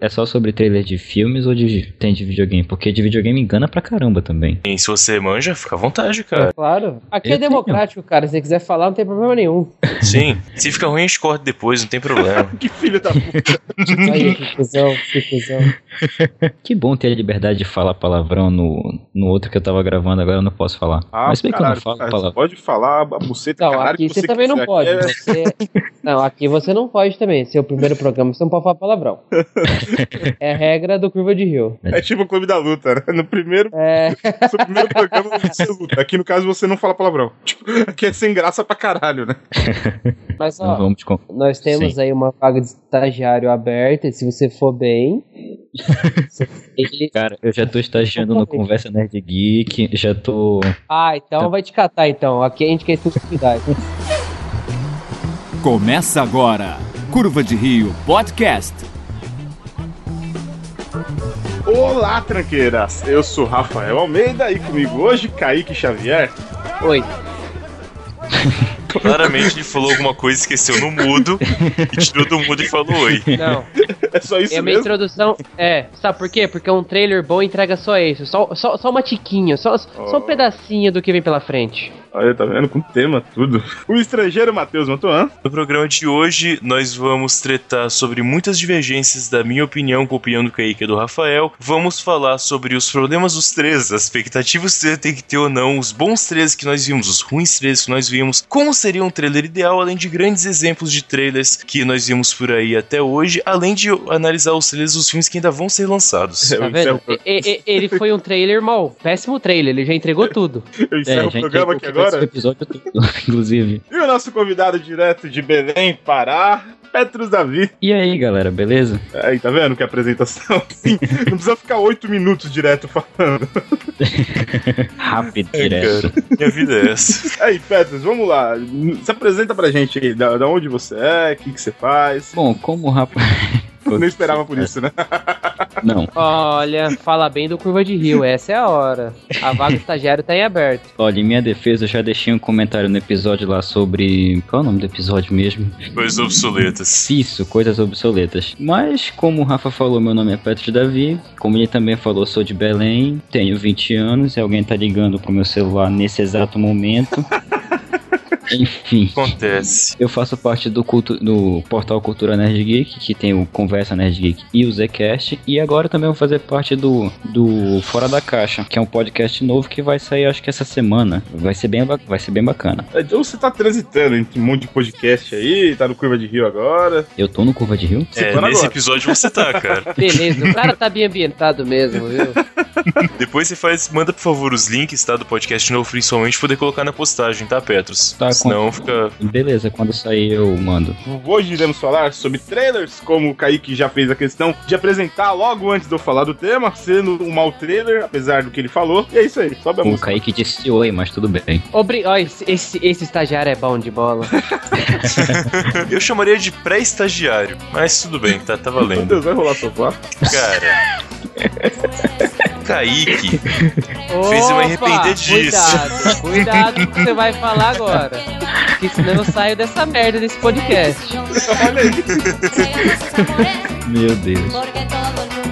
É só sobre trailer de filmes ou de, tem de videogame? Porque de videogame engana pra caramba também. E se você manja, fica à vontade, cara. Claro. Aqui Eu é democrático, cara. Se você quiser falar, não tem problema nenhum. Sim. Se fica ruim, a gente corta depois, não tem problema. Que filho da puta. Aí, que cuzão, que cuzão. Que bom ter a liberdade de falar palavrão no, no outro que eu tava gravando, agora eu não posso falar. Ah, Mas bem que eu não caralho, falo cara, palavrão. Você pode falar a buceta Não, caralho aqui que você também não quiser. pode. Aqui é- Você... Não, aqui você não pode também. Seu primeiro programa, você não pode falar palavrão. É regra do Curva de Rio. É tipo o Clube da Luta, né? No primeiro, É, seu primeiro programa você luta. Aqui no caso você não fala palavrão. Tipo, aqui é sem graça pra caralho, né? mas ó, vamos com... nós temos Sim. aí uma vaga de estagiário aberta. E se você for bem. Cara, eu já tô estagiando no Conversa Nerd Geek, já tô. Ah, então vai te catar então. Aqui a gente quer exclusividade. Começa agora. Curva de Rio Podcast. Olá, tranqueiras! Eu sou Rafael Almeida e comigo hoje Kaique Xavier. Oi. Claramente ele falou alguma coisa, esqueceu no mudo, e tirou do mudo e falou oi. Não, É só isso é a minha mesmo? introdução. É, sabe por quê? Porque um trailer bom entrega só isso. Só, só, só uma tiquinha, só, só um Oh. pedacinho do que vem pela frente. Olha, tá vendo? Com tema, tudo. O estrangeiro Matheus Mantuan. No programa de hoje, nós vamos tratar sobre muitas divergências da minha opinião com a opinião do Kaique e do Rafael. Vamos falar sobre os problemas dos três, as expectativas que você tem que ter ou não, os bons trailers que nós vimos, os ruins trailers que nós vimos, como seria um trailer ideal, além de grandes exemplos de trailers que nós vimos por aí até hoje, além de analisar os trailers dos filmes que ainda vão ser lançados. Eu Tá vendo? E- e- ele foi um trailer mau. Péssimo trailer, ele já entregou tudo. eu encerro o já programa aqui o agora. episódio todo, inclusive. E o nosso convidado direto de Belém, Pará, Petrus Davi. E aí, galera, beleza? Aí, tá vendo que apresentação? Sim, não precisa ficar oito minutos direto falando. Rápido, É, direto. cara, minha vida é essa. Aí, Petrus, vamos lá. Se apresenta pra gente aí, da, da onde você é, o que, que você faz. Bom, como o rapaz. Não esperava por isso, né? Não. Olha, fala bem do Curva de Rio, essa é a hora. A vaga do estagiário tá em aberto. Olha, em minha defesa, eu já deixei um comentário no episódio lá sobre. Qual é o nome do episódio mesmo? Coisas obsoletas. Isso, coisas obsoletas. Mas, como o Rafa falou, meu nome é Petro Davi. Como ele também falou, sou de Belém, tenho 20 anos e alguém tá ligando pro meu celular nesse exato momento. Enfim. Acontece. Eu faço parte do, cultu- do portal Cultura Nerd Geek, que tem o Conversa Nerd Geek e o Zcast. E agora também vou fazer parte do, do Fora da Caixa, que é um podcast novo que vai sair acho que essa semana. Vai ser bem, vai ser bem bacana. Então você tá transitando entre um monte de podcast aí, tá no Curva de Rio agora. Eu tô no Curva de Rio? É, for nesse agora. episódio você tá, cara. Beleza, o cara tá bem ambientado mesmo, viu? Depois você faz, manda por favor os links, tá? Do podcast novo, principalmente, poder colocar na postagem, tá, Petros? Tá, Senão fica. Beleza, quando sair eu mando. Hoje iremos falar sobre trailers, como o Kaique já fez a questão de apresentar logo antes de eu falar do tema, sendo um mau trailer, apesar do que ele falou. E é isso aí, sobe a O música. Kaique disse oi, mas tudo bem. Obri... Ó, esse, esse, esse estagiário é bom de bola. Eu chamaria de pré-estagiário, mas tudo bem, tá, tá Meu valendo. Deus, vai rolar sofá? Cara. Kaique. Fez eu me arrepender disso. Cuidado, cuidado com o que você vai falar agora. Porque senão eu saio dessa merda desse podcast. Olha aí. Meu Deus.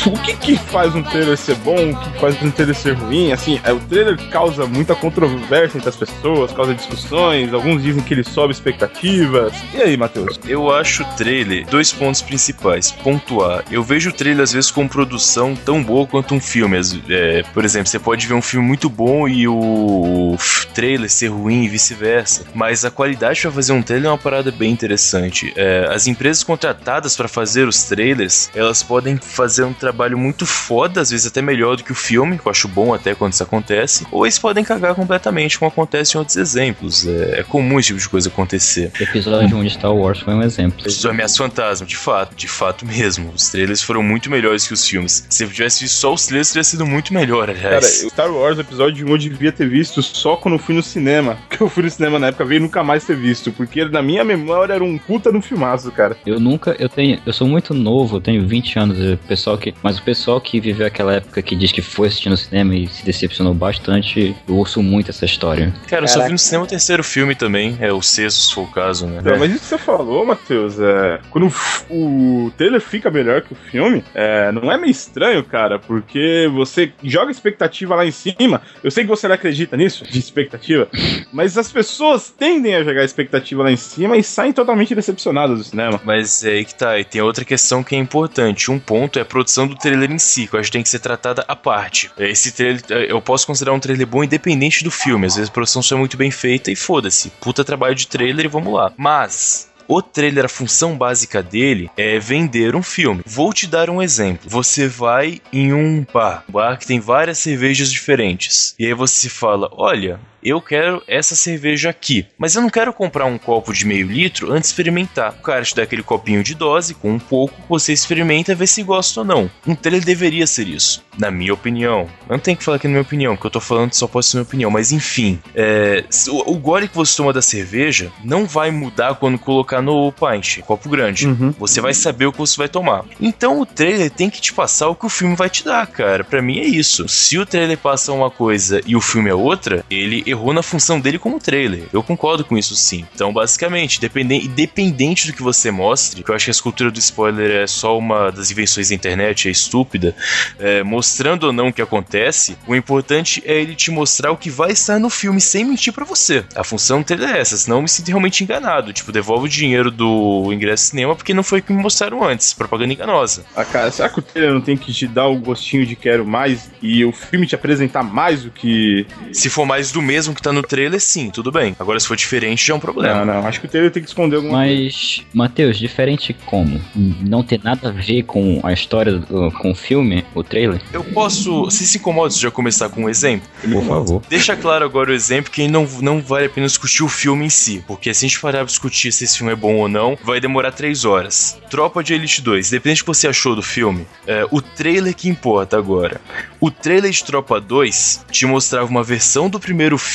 O que que faz um trailer ser bom, o que faz um trailer ser ruim? Assim, é, o trailer causa muita controvérsia entre as pessoas, causa discussões, alguns dizem que ele sobe expectativas. E aí, Matheus? Eu acho o trailer dois pontos principais. Ponto A, eu vejo o trailer às vezes com produção tão boa quanto um filme. É, por exemplo, você pode ver um filme muito bom e o trailer ser ruim e vice-versa. Mas a qualidade pra fazer um trailer é uma parada bem interessante. É, as empresas contratadas pra fazer os trailers, elas podem fazer um trabalho muito foda, às vezes até melhor do que o filme, que eu acho bom até quando isso acontece. Ou eles podem cagar completamente, como acontece em outros exemplos. É, é comum esse tipo de coisa acontecer. O episódio 1 de Star Wars foi um exemplo. Os Ameaças Fantasma, de fato, de fato mesmo. Os trailers foram muito melhores que os filmes. Se eu tivesse visto só os trailers, teria sido muito melhor, Cara, aliás. o Star Wars, o episódio 1, eu devia ter visto só quando eu fui no cinema. que eu fui no cinema na época ver e nunca mais ter visto, porque na minha memória era um puta no filmaço, cara. Eu nunca, eu tenho, eu sou muito novo, eu tenho 20 anos, o pessoal que, mas o pessoal que viveu aquela época que diz que foi assistir no cinema e se decepcionou bastante, eu ouço muito essa história. Cara, eu só vi no cinema o terceiro filme também, é o sexto, se for o caso, né? Não, mas isso que você falou, Matheus, é, quando o trailer fica melhor que o filme, é, não é meio estranho, cara, porque você joga expectativa lá em cima. Eu sei que você não acredita nisso, de expectativa, mas as pessoas tendem a jogar expectativa lá em cima e saem totalmente decepcionadas do cinema. Mas é aí que tá, e tem outra questão que é importante. Um ponto é a produção do trailer em si, que eu acho que tem que ser tratada à parte. Esse trailer, eu posso considerar um trailer bom independente do filme. Às vezes a produção só é muito bem feita e foda-se. Puta trabalho de trailer e vamos lá. Mas. O trailer, a função básica dele é vender um filme. Vou te dar um exemplo. Você vai em um bar, um bar que tem várias cervejas diferentes. E aí você fala: Olha, eu quero essa cerveja aqui, mas eu não quero comprar um copo de meio litro antes de experimentar. O cara te dá aquele copinho de dose com um pouco, você experimenta vê se gosta ou não. Um trailer deveria ser isso, na minha opinião. Eu não tenho que falar aqui na minha opinião, porque eu tô falando só pode ser minha opinião, mas enfim. é, o, o gole que você toma da cerveja não vai mudar quando colocar no pint, copo grande. Uhum. Você vai saber o que você vai tomar. Então o trailer tem que te passar o que o filme vai te dar, cara. Pra mim é isso. Se o trailer passa uma coisa e o filme é outra, ele errou na função dele como trailer. Eu concordo com isso sim. Então, basicamente, dependente, independente do que você mostre, que eu acho que a escultura do spoiler é só uma das invenções da internet, é estúpida, é, mostrando ou não o que acontece, o importante é ele te mostrar o que vai estar no filme sem mentir pra você. A função trailer é essa, senão eu me sinto realmente enganado. Tipo, devolve o dinheiro do ingresso de cinema porque não foi o que me mostraram antes. Propaganda enganosa. Ah, cara, será que o trailer não tem que te dar o gostinho de quero mais e o filme te apresentar mais do que. Se for mais do mesmo que tá no trailer, sim, tudo bem. Agora, se for diferente, já é um problema. Não, não, acho que o trailer tem que esconder alguma Mas, Matheus, diferente como? Não ter nada a ver com a história, do- com o filme, o trailer? Eu posso. Se se incomoda já começar com um exemplo? Por favor. Deixa claro agora o exemplo que não, não vale a pena discutir o filme em si, porque se a gente parar pra discutir se esse filme é bom ou não, vai demorar três horas. Tropa de Elite 2, dependente do que você achou do filme, é, o trailer que importa agora. O trailer de Tropa 2 te mostrava uma versão do primeiro filme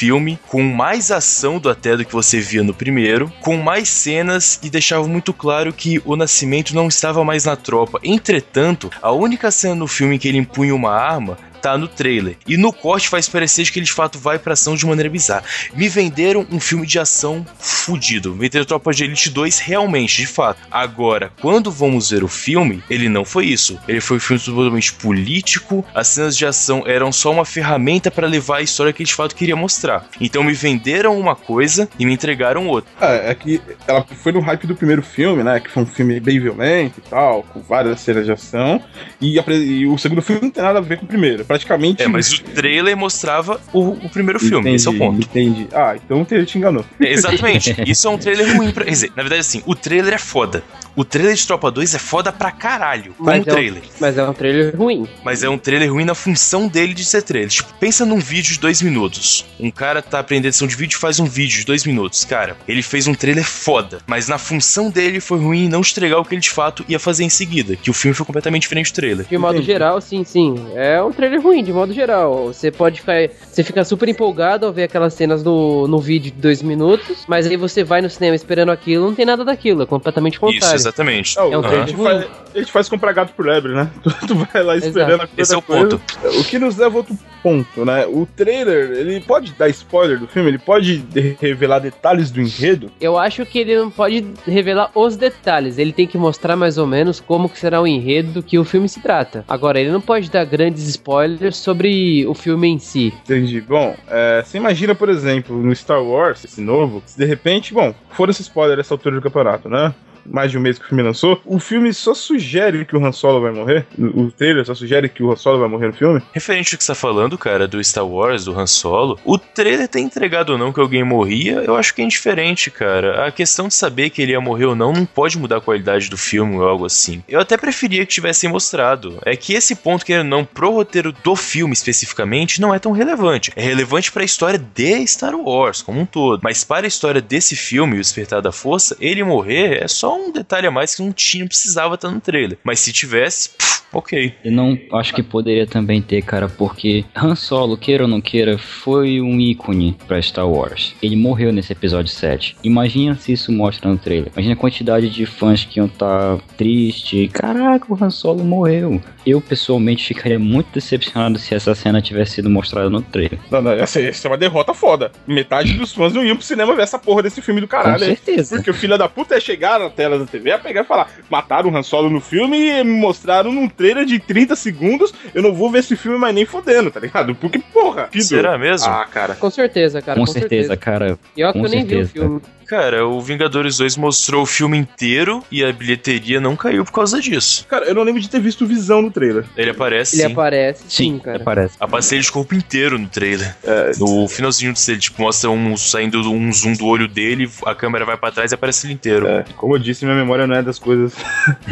com mais ação do até do que você via no primeiro, com mais cenas e deixava muito claro que o Nascimento não estava mais na tropa. Entretanto, a única cena no filme em que ele empunha uma arma tá no trailer. E no corte faz parecer que ele de fato vai pra ação de maneira bizarra. Me venderam um filme de ação fudido. Me venderam Tropa de Elite 2 realmente, de fato. Agora, quando vamos ver o filme, ele não foi isso. Ele foi um filme totalmente político. As cenas de ação eram só uma ferramenta para levar a história que ele de fato queria mostrar. Então me venderam uma coisa e me entregaram outra. É, é que ela foi no hype do primeiro filme, né? Que foi um filme bem violento e tal, com várias cenas de ação. E, e o segundo filme não tem nada a ver com o primeiro. Praticamente. É, mas o trailer mostrava o, o primeiro filme. Esse é o ponto. Entendi. Ah, então o trailer te enganou. É, Exatamente. Isso é um trailer ruim pra. Quer dizer, na verdade, assim, o trailer é foda. O trailer de Tropa 2 é foda pra caralho, como Mas é, trailer. um, mas é um trailer ruim. Mas é um trailer ruim na função dele de ser trailer. Tipo, pensa num vídeo de dois minutos. Um cara tá aprendendo edição de vídeo e faz um vídeo de dois minutos. Cara, ele fez um trailer foda. Mas na função dele foi ruim não entregar o que ele de fato ia fazer em seguida. Que o filme foi completamente diferente do trailer. De modo Entendi. geral, sim, sim. É um trailer ruim, de modo geral. Você pode ficar. Você fica super empolgado ao ver aquelas cenas no, no vídeo de dois minutos, mas aí você vai no cinema esperando aquilo, não tem nada daquilo, é completamente Isso, contrário. Exatamente. Não, É um a, gente faz, a gente faz comprar gato por lebre, né? Tu, tu vai lá esperando a coisa. Esse é o coisa. ponto. O que nos leva a outro ponto, né? O trailer, ele pode dar spoiler do filme, ele pode de- revelar detalhes do enredo. Eu acho que ele não pode revelar os detalhes, ele tem que mostrar mais ou menos como que será o enredo do que o filme se trata. Agora, ele não pode dar grandes spoilers sobre o filme em si. Entendi. Bom, é, você imagina, por exemplo, no Star Wars, esse novo, se de repente, bom, fora esse spoiler essa altura do campeonato, né? Mais de um mês que o filme lançou, o filme só sugere que o Han Solo vai morrer. O trailer só sugere que o Han Solo vai morrer no filme. Referente ao que você tá falando, cara, do Star Wars, do Han Solo, o trailer ter entregado ou não que alguém morria, eu acho que é indiferente, cara. A questão de saber que ele ia morrer ou não não pode mudar a qualidade do filme ou algo assim. Eu até preferia que tivessem mostrado. É que esse ponto, que não, pro roteiro do filme especificamente, não é tão relevante. É relevante pra história de Star Wars como um todo. Mas para a história desse filme, O Despertar da Força, ele morrer é só um detalhe a mais que não tinha, não precisava estar no trailer. Mas se tivesse, pff, ok. Eu não acho que poderia também ter, cara, porque Han Solo, queira ou não queira, foi um ícone pra Star Wars. Ele morreu nesse episódio 7. Imagina se isso mostra no trailer. Imagina a quantidade de fãs que iam estar triste. Caraca, o Han Solo morreu. Eu, pessoalmente, ficaria muito decepcionado se essa cena tivesse sido mostrada no trailer. Não, não, essa, essa é uma derrota foda. Metade dos fãs não iam pro cinema ver essa porra desse filme do Com caralho. aí. certeza. Porque o filho da puta ia chegar na tela da TV, ia pegar e falar: mataram o Han Solo no filme e mostraram num trailer de 30 segundos. Eu não vou ver esse filme mais nem fodendo, tá ligado? Porque, porra, Será mesmo? Ah, cara. Com certeza, cara. Com certeza, cara. E ó que com eu nem vi o certeza. filme. Cara, o Vingadores 2 mostrou o filme inteiro e a bilheteria não caiu por causa disso. Cara, eu não lembro de ter visto Visão no trailer. Ele aparece Ele sim. aparece, sim, Sim, cara. aparece. Aparece ele de corpo inteiro no trailer. É, No finalzinho do ele, tipo, mostra um saindo um zoom do olho dele, a câmera vai pra trás e aparece ele inteiro. é, como eu disse, minha memória não é das coisas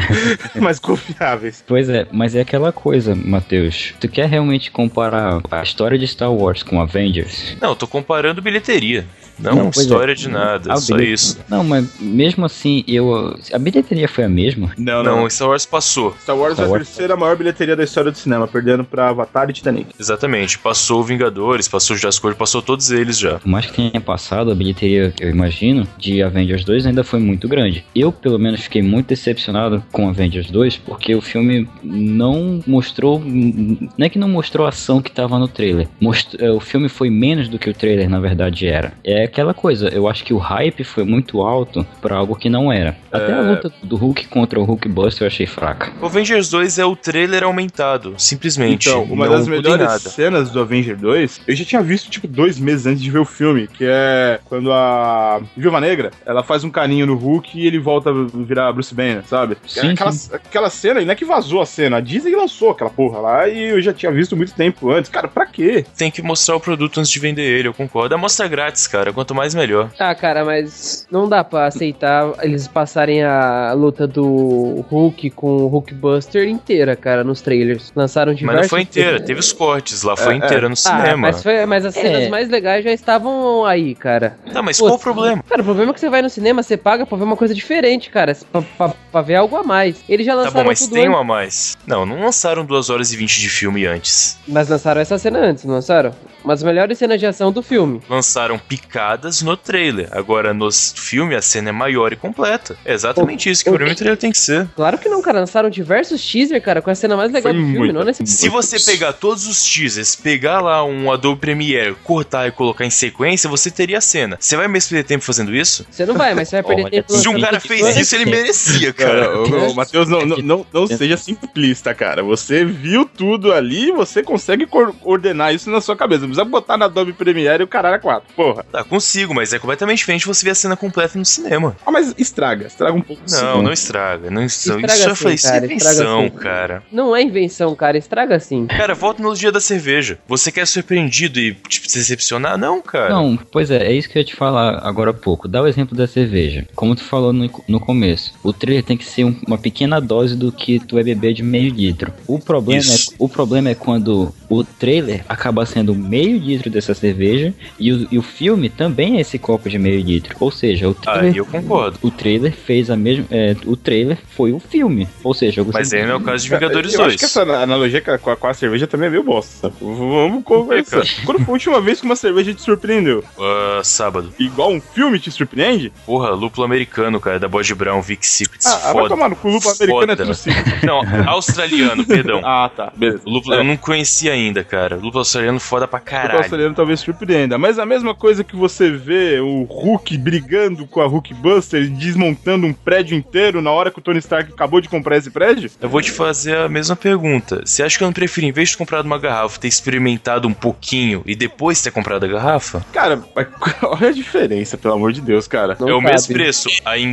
mais confiáveis. Pois é, mas é aquela coisa, Matheus. Tu quer realmente comparar a história de Star Wars com Avengers? Não, eu tô comparando bilheteria. Não, Não, é. história de nada, Ah, só bilhete- isso. Não, mas mesmo assim, eu. A bilheteria foi a mesma? Não, Não, Star Wars passou. Star Wars Star é a Wars. terceira maior bilheteria da história do cinema, perdendo pra Avatar e Titanic. Exatamente. Passou o Vingadores, passou o Jurassic World, passou todos eles já. Por mais que tenha passado, a bilheteria, eu imagino, de Avengers 2 ainda foi muito grande. Eu, pelo menos, fiquei muito decepcionado com Avengers 2, porque o filme não mostrou. Não é que não mostrou a ação que tava no trailer. Most- é, o filme foi menos do que o trailer, na verdade, era. É aquela coisa, eu acho que o hype foi muito alto pra algo que não era. Até a luta do Hulk contra o Hulk Buster eu achei fraca. O Avengers 2 é o trailer aumentado, simplesmente. Então, uma não das melhores cenas do Avenger 2, eu já tinha visto, tipo, dois meses antes de ver o filme, que é quando a Viúva Negra, ela faz um carinho no Hulk e ele volta a virar Bruce Banner, sabe? Sim, aquela, aquela cena, e não é que vazou a cena, a Disney lançou aquela porra lá e eu já tinha visto muito tempo antes. Cara, pra quê? Tem que mostrar o produto antes de vender ele, eu concordo. É mostra grátis, cara. Quanto mais, melhor. Ah, cara, mas não dá pra aceitar eles passarem a luta do Hulk com o Hulk Buster inteira, cara, nos trailers. Lançaram Mas diversos... não foi inteira, teve os cortes. Lá foi É, inteira no Ah, cinema. mas, foi- mas as cenas É. mais legais já estavam aí, cara. Tá, mas Pô, qual o problema? Cara, o problema é que você vai no cinema, você paga pra ver uma coisa diferente, cara. Pra, pra- pra ver algo a mais. Eles já Tá lançaram bom, mas tudo tem um a mais. Não, não lançaram 2 horas e 20 de filme antes. mas lançaram essa cena antes, não lançaram? Umas melhores cenas de ação do filme. Lançaram picadas no trailer. Agora, no filme, a cena é maior e completa. É exatamente isso que o- pra mim o trailer tem que ser. Claro que não, cara. Lançaram diversos teaser, cara, com a cena mais legal Foi do filme, muito. não é nesse Se você pegar todos os teasers, pegar lá um Adobe Premiere, cortar e colocar em sequência, você teria a cena. Você vai mesmo perder tempo fazendo isso? Você não vai, mas você vai perder Olha, tempo Se um cara fez isso, ele merecia, Cara, cara. ô, Matheus, não, não, não, não seja simplista, cara. Você viu tudo ali, você consegue ordenar isso na sua cabeça. Não precisa botar na Adobe Premiere e o caralho é quatro. Porra. Tá, consigo, mas é completamente diferente você ver a cena completa no cinema. Ah, mas estraga, estraga um pouco. Não, não estraga. Não estraga. Estraga isso já sim, foi isso é cara, invenção, sim. cara. Não é invenção, cara. Estraga assim. Cara, volta no dia da cerveja. Você quer ser surpreendido e tipo, se decepcionar? Não, cara. Não, pois é, é isso que eu ia te falar agora há pouco. Dá o exemplo da cerveja. Como tu falou no, no começo, o trailer tem que ser um- uma pequena dose do que tu vai beber de meio litro. O problema, Isso. é, o problema é quando o trailer acaba sendo meio litro dessa cerveja e o, e o filme também é esse copo de meio litro. Ou seja, o trailer, Aí eu concordo. o trailer fez a mesma. é, o trailer foi o filme. Ou seja, Mas aí não é o caso de Vingadores eu 2. acho que essa analogia com a, com a- cerveja também é meio bosta. Vamos conversar. cara? Quando foi a última vez que uma cerveja te surpreendeu? Ah, sábado. Igual um filme te surpreende? Porra, lúpulo americano, cara, da Bode Brown, Vic Secrets. Ah, vai foda. tomar no cu, lupa americano é Foda. tudo sim. Não, australiano, perdão. Ah, tá, beleza. O lúpulo eu não conhecia ainda, cara. Lúpulo australiano foda pra O caralho. australiano talvez surpreenda. Mas a mesma coisa que você vê o Hulk brigando com a Hulk Buster e desmontando um prédio inteiro na hora que o Tony Stark acabou de comprar esse prédio? Eu vou te fazer a mesma pergunta. Você acha que eu não prefiro, em vez de comprado uma garrafa, ter experimentado um pouquinho e depois ter comprado a garrafa? Cara, mas olha a diferença, pelo amor de Deus, cara. Não é o cabe. mesmo preço.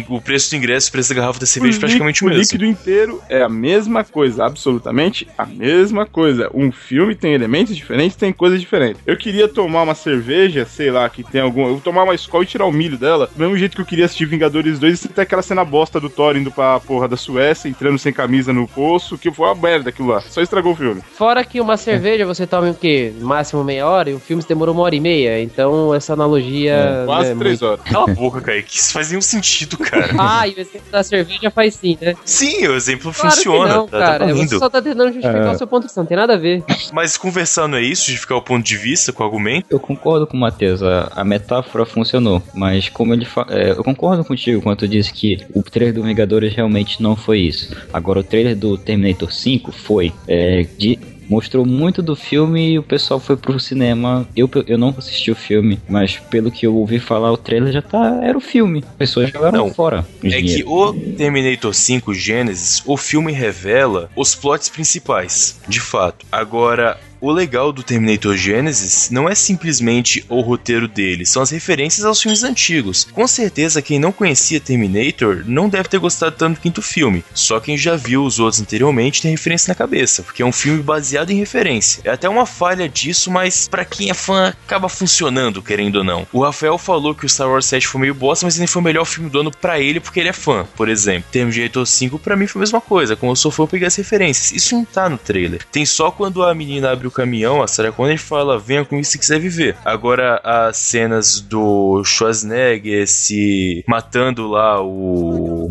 O preço do ingresso e o preço da garrafa da cerveja é praticamente o o mesmo. líquido inteiro é a mesma coisa, absolutamente a mesma coisa. Um filme tem elementos diferentes, tem coisas diferentes. Eu queria tomar uma cerveja, sei lá, que tem algum. Eu vou tomar uma escola e tirar o milho dela, do mesmo jeito que eu queria assistir Vingadores 2 e ter aquela cena bosta do Thor indo pra porra da Suécia, entrando sem camisa no poço, que foi uma merda aquilo lá. Só estragou o filme. Fora que uma cerveja você toma em o quê? Máximo meia hora e o filme demorou uma hora e meia. Então essa analogia. Quase né, três muito- horas. Cala a boca, Kaique. Isso faz nenhum sentido, cara. Ah, e o exemplo da cerveja faz sim, né? Sim, o exemplo Claro funciona. que não, tá, cara. tá Você só tá tentando justificar É. o seu ponto de vista, não tem nada a ver. Mas conversar não é isso, justificar o ponto de vista com o argumento. Eu concordo com o Matheus, a, a metáfora funcionou, mas como ele fa é, eu concordo contigo quando tu disse que o trailer do Vingadores realmente não foi isso. Agora o trailer do Terminator 5 foi. É, de- mostrou muito do filme e o pessoal foi pro cinema. Eu, eu não assisti o filme, mas pelo que eu ouvi falar, o trailer já tá. Era o filme. As pessoas jogaram Não, fora. É que dinheiro. o Terminator 5 Genesis, o filme revela os plots principais, de fato. Agora, o legal do Terminator Genesis não é simplesmente o roteiro dele, são as referências aos filmes antigos. Com certeza, quem não conhecia Terminator não deve ter gostado tanto do quinto filme. Só quem já viu os outros anteriormente tem referência na cabeça, porque é um filme baseado em referência. É até uma falha disso, mas pra quem é fã acaba funcionando, querendo ou não. O Rafael falou que o Star Wars 7 foi meio bosta, mas ele foi o melhor filme do ano pra ele porque ele é fã, por exemplo. Terminator 5 pra mim foi a mesma coisa, como eu sou fã eu peguei as referências. Isso não tá no trailer. Tem só quando a menina abre caminhão, a Sarah Connor fala, venha comigo se quiser viver. Agora as cenas do Schwarzenegger se matando lá o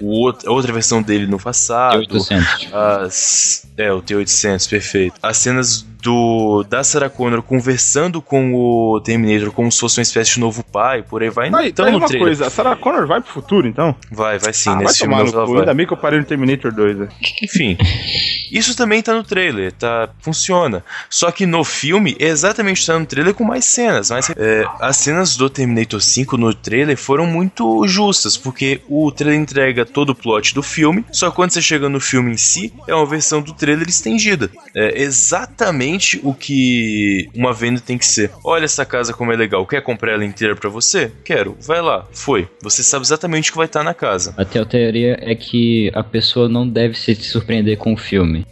o outro, a outra versão dele no passado. 800. As. É, o T-800, perfeito. As cenas do da Sarah Connor conversando com o Terminator como se fosse uma espécie de novo pai, por aí vai. Não Aí, tão daí no uma trailer. coisa, a Sarah Connor vai pro futuro, então? Vai, vai sim, ah, vai nesse filme tomar no cu, vai. ainda bem que eu parei no Terminator 2, né? Enfim. Isso também tá no trailer, tá? Funciona. Só que no filme, exatamente tá no trailer com mais cenas. Mas é, as cenas do Terminator 5 no trailer foram muito justas, porque o trailer entrega todo o plot do filme, só que quando você chega no filme em si, é uma versão do trailer estendida. É exatamente o que uma venda tem que ser. Olha essa casa como é legal, quer comprar ela inteira pra você? Quero. Vai lá. Foi. Você sabe exatamente o que vai estar na casa. A teo- teoria é que a pessoa não deve se surpreender com o filme.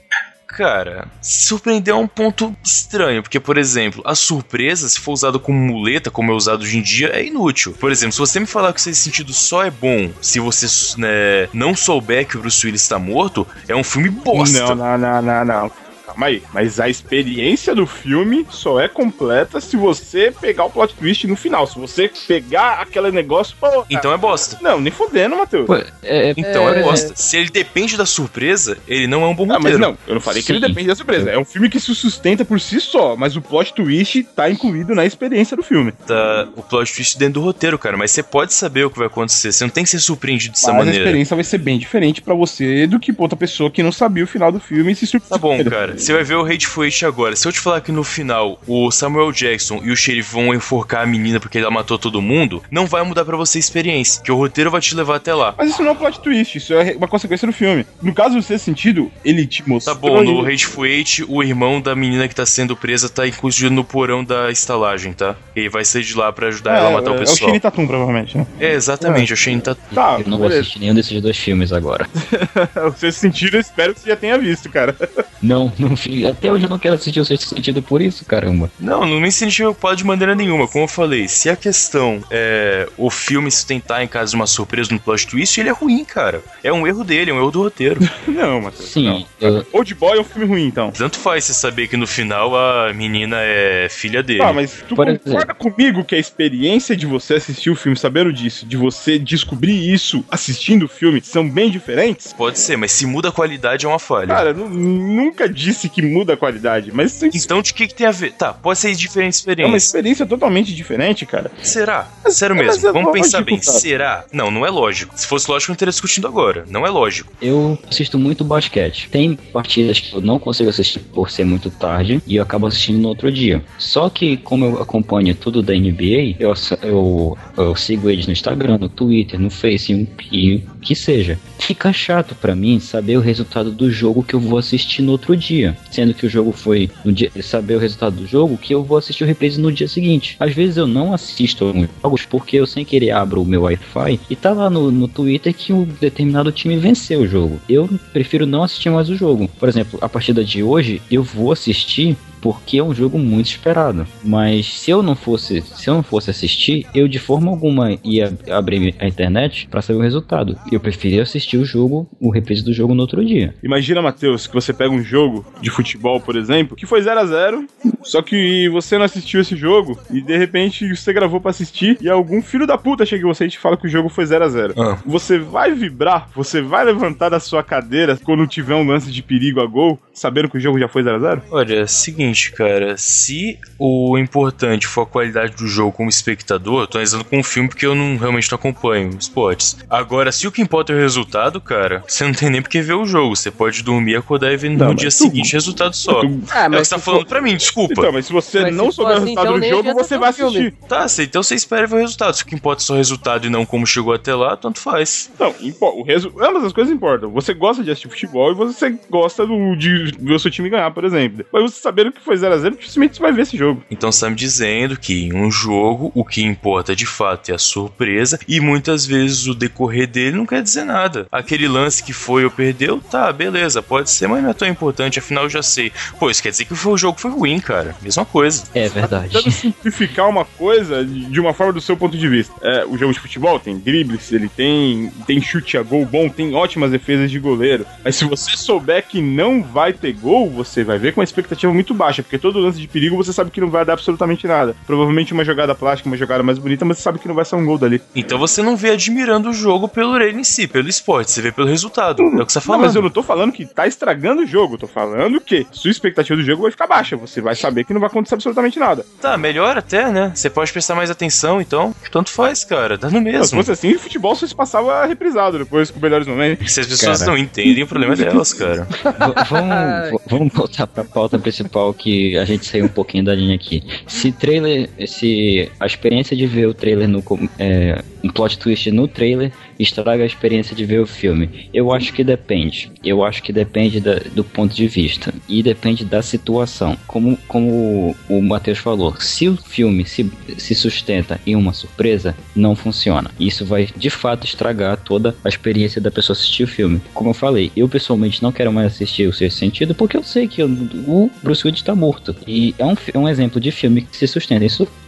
Cara, surpreender é um ponto estranho, porque, por exemplo, a surpresa, se for usado como muleta, como é usado hoje em dia, é inútil. Por exemplo, se você me falar que sexto sentido só é bom se você né, não souber que o Bruce Willis está morto, é um filme bosta. Não, não, não, não, não. Calma aí. Mas a experiência do filme só é completa se você pegar o plot twist no final. Se você pegar aquele negócio. Pô, Então é bosta. Não, nem fodendo, Matheus. Pô, é, Então é, É. bosta. Se ele depende da surpresa, ele não é um bom Ah, mas roteiro. não, eu não falei que ele Sim. depende da surpresa. É um filme que se sustenta por si só, mas o plot twist tá incluído na experiência do filme. Tá o plot twist dentro do roteiro, cara. Mas você pode saber o que vai acontecer. Você não tem que ser surpreendido dessa mas a maneira. experiência vai ser bem diferente pra você do que pra outra pessoa que não sabia o final do filme e se surpreendeu. Tá bom, cara. Você vai ver o Hateful Eight agora. Se eu te falar que no final o Samuel Jackson e o xerife vão enforcar a menina porque ela matou todo mundo, não vai mudar pra você a experiência, que o roteiro vai te levar até lá. Mas isso não é um plot twist, isso é uma consequência do filme. No caso do sexto sentido, ele te Tá mostrou. bom, no Hateful Eight, o irmão da menina que tá sendo presa tá inclusive no porão da estalagem, tá? Ele vai sair de lá pra ajudar ela a matar é, o É o pessoal. Shane Tatum, provavelmente, né? É, exatamente, o Shane tá. Tá, eu não vou beleza. assistir nenhum desses dois filmes agora. o sexto sentido eu espero que você já tenha visto, cara. Não, não fi- até hoje eu não quero assistir o sexto sentido por isso, caramba. Não, não me incentivo ocupado de maneira nenhuma. Como eu falei, se a questão é o filme sustentar em caso de uma surpresa no plot twist, ele é ruim, cara. É um erro dele, é um erro do roteiro. não, Matheus. Sim, não. eu, Old Boy é um filme ruim, então. Tanto faz você saber que no final a menina é filha dele. Tá, mas tu Por concorda comigo que a experiência de você assistir o filme sabendo disso, de você descobrir isso assistindo o filme, são bem diferentes? Pode ser, mas se muda a qualidade é uma falha. Cara, nu- nunca disse que muda a qualidade, mas isso então de que, que tem a ver? Tá, pode ser diferente é uma experiência. experiência totalmente diferente, cara. Será? Sério mas mesmo, é vamos pensar lógico, bem. cara. Será? Não, não é lógico. Se fosse lógico, eu não estaria discutindo agora. Não é lógico. eu assisto muito basquete. Tem partidas que eu não consigo assistir por ser muito tarde e eu acabo assistindo no outro dia. Só que, como eu acompanho tudo da NBA, eu, eu, eu sigo eles no Instagram, no Twitter, no Face e que seja. Fica chato pra mim saber o resultado do jogo que eu vou assistir no outro dia. Sendo que o jogo foi no dia. Saber o resultado do jogo que eu vou assistir o reprise no dia seguinte. Às vezes eu não assisto alguns jogos porque eu sem querer abro o meu Wi-Fi e tá lá no, no Twitter que um determinado time venceu o jogo. Eu prefiro não assistir mais o jogo. Por exemplo, a partida de hoje eu vou assistir porque é um jogo muito esperado. Mas se eu não fosse, se eu não fosse assistir, eu de forma alguma ia abrir a internet pra saber o resultado. Eu preferia assistir o jogo, o reprise do jogo no outro dia. Imagina, Matheus, que você pega um jogo de futebol, por exemplo, que foi 0 a 0 só que você não assistiu esse jogo e de repente você gravou pra assistir e algum filho da puta chega em você e te fala que o jogo foi 0 a 0 Ah. Você vai vibrar, você vai levantar da sua cadeira quando tiver um lance de perigo a gol, sabendo que o jogo já foi 0 a 0 Olha, é o seguinte, cara, se o importante for a qualidade do jogo como espectador, tô analisando com um filme porque eu não realmente não acompanho esportes. Agora, se o que importa é o resultado, cara, você não tem nem porque ver o jogo. Você pode dormir, acordar e ver Não, no dia tu- seguinte resultado só. tu- Ah, é o que você tá falando for- pra mim, desculpa. Então, mas se você Mas não se souber for o assim, resultado então do jogo, você vai o filme. assistir. Tá, cê- então você espera ver o resultado. Se o que importa é só o resultado e não como chegou até lá, tanto faz. Não, impo- o resu... ambas as coisas importam. Você gosta de assistir futebol e você gosta do, de ver o seu time ganhar, por exemplo. Mas você sabendo que foi 0x0, dificilmente você vai ver esse jogo. Então você tá me dizendo que em um jogo o que importa de fato é a surpresa e muitas vezes o decorrer dele não quer dizer nada. Aquele lance que foi ou perdeu, tá, beleza, pode ser, mas não é tão importante, afinal eu já sei. Pô, isso quer dizer que o jogo foi ruim, cara. Mesma coisa. É verdade. Tentando simplificar uma coisa de de uma forma do seu ponto de vista. É, o jogo de futebol tem dribles, ele tem, tem chute a gol bom, tem ótimas defesas de goleiro. Mas se você souber que não vai ter gol, você vai ver com uma expectativa muito baixa, porque todo lance de perigo você sabe que não vai dar absolutamente nada. Provavelmente uma jogada plástica, uma jogada mais bonita, mas você sabe que não vai ser um gol dali. Então você não vê admirando o jogo pelo ele em si, pelo esporte, você vê pelo resultado. É o que você tá Não, falando. mas eu não tô falando que tá estragando o jogo, tô falando que sua expectativa do jogo vai ficar baixa. Você vai saber que não vai acontecer absolutamente nada. Tá, melhor até, né? Você pode prestar mais atenção, então. Tanto faz, cara. Dá no Se mesmo. fosse assim, futebol só se passava reprisado depois com melhores momentos. Se as pessoas Cara. não entendem, o problema é delas, cara. V- vamos, v- vamos voltar pra pauta principal que a gente saiu um pouquinho da linha aqui. Se trailer, se a experiência de ver o trailer no é, um plot twist no trailer estraga a experiência de ver o filme. Eu acho que depende. Eu acho que depende da- do ponto de vista e depende da situação. Como, como o Matheus falou, se o filme se, se sustenta em uma surpresa, não funciona. Isso vai de fato estragar toda a experiência da pessoa assistir o filme. Como eu falei, eu pessoalmente não quero mais assistir o Sexto Sentido porque eu sei que o, o Bruce Willis tá morto. E é um, é um exemplo de filme que se sustenta em surpresa.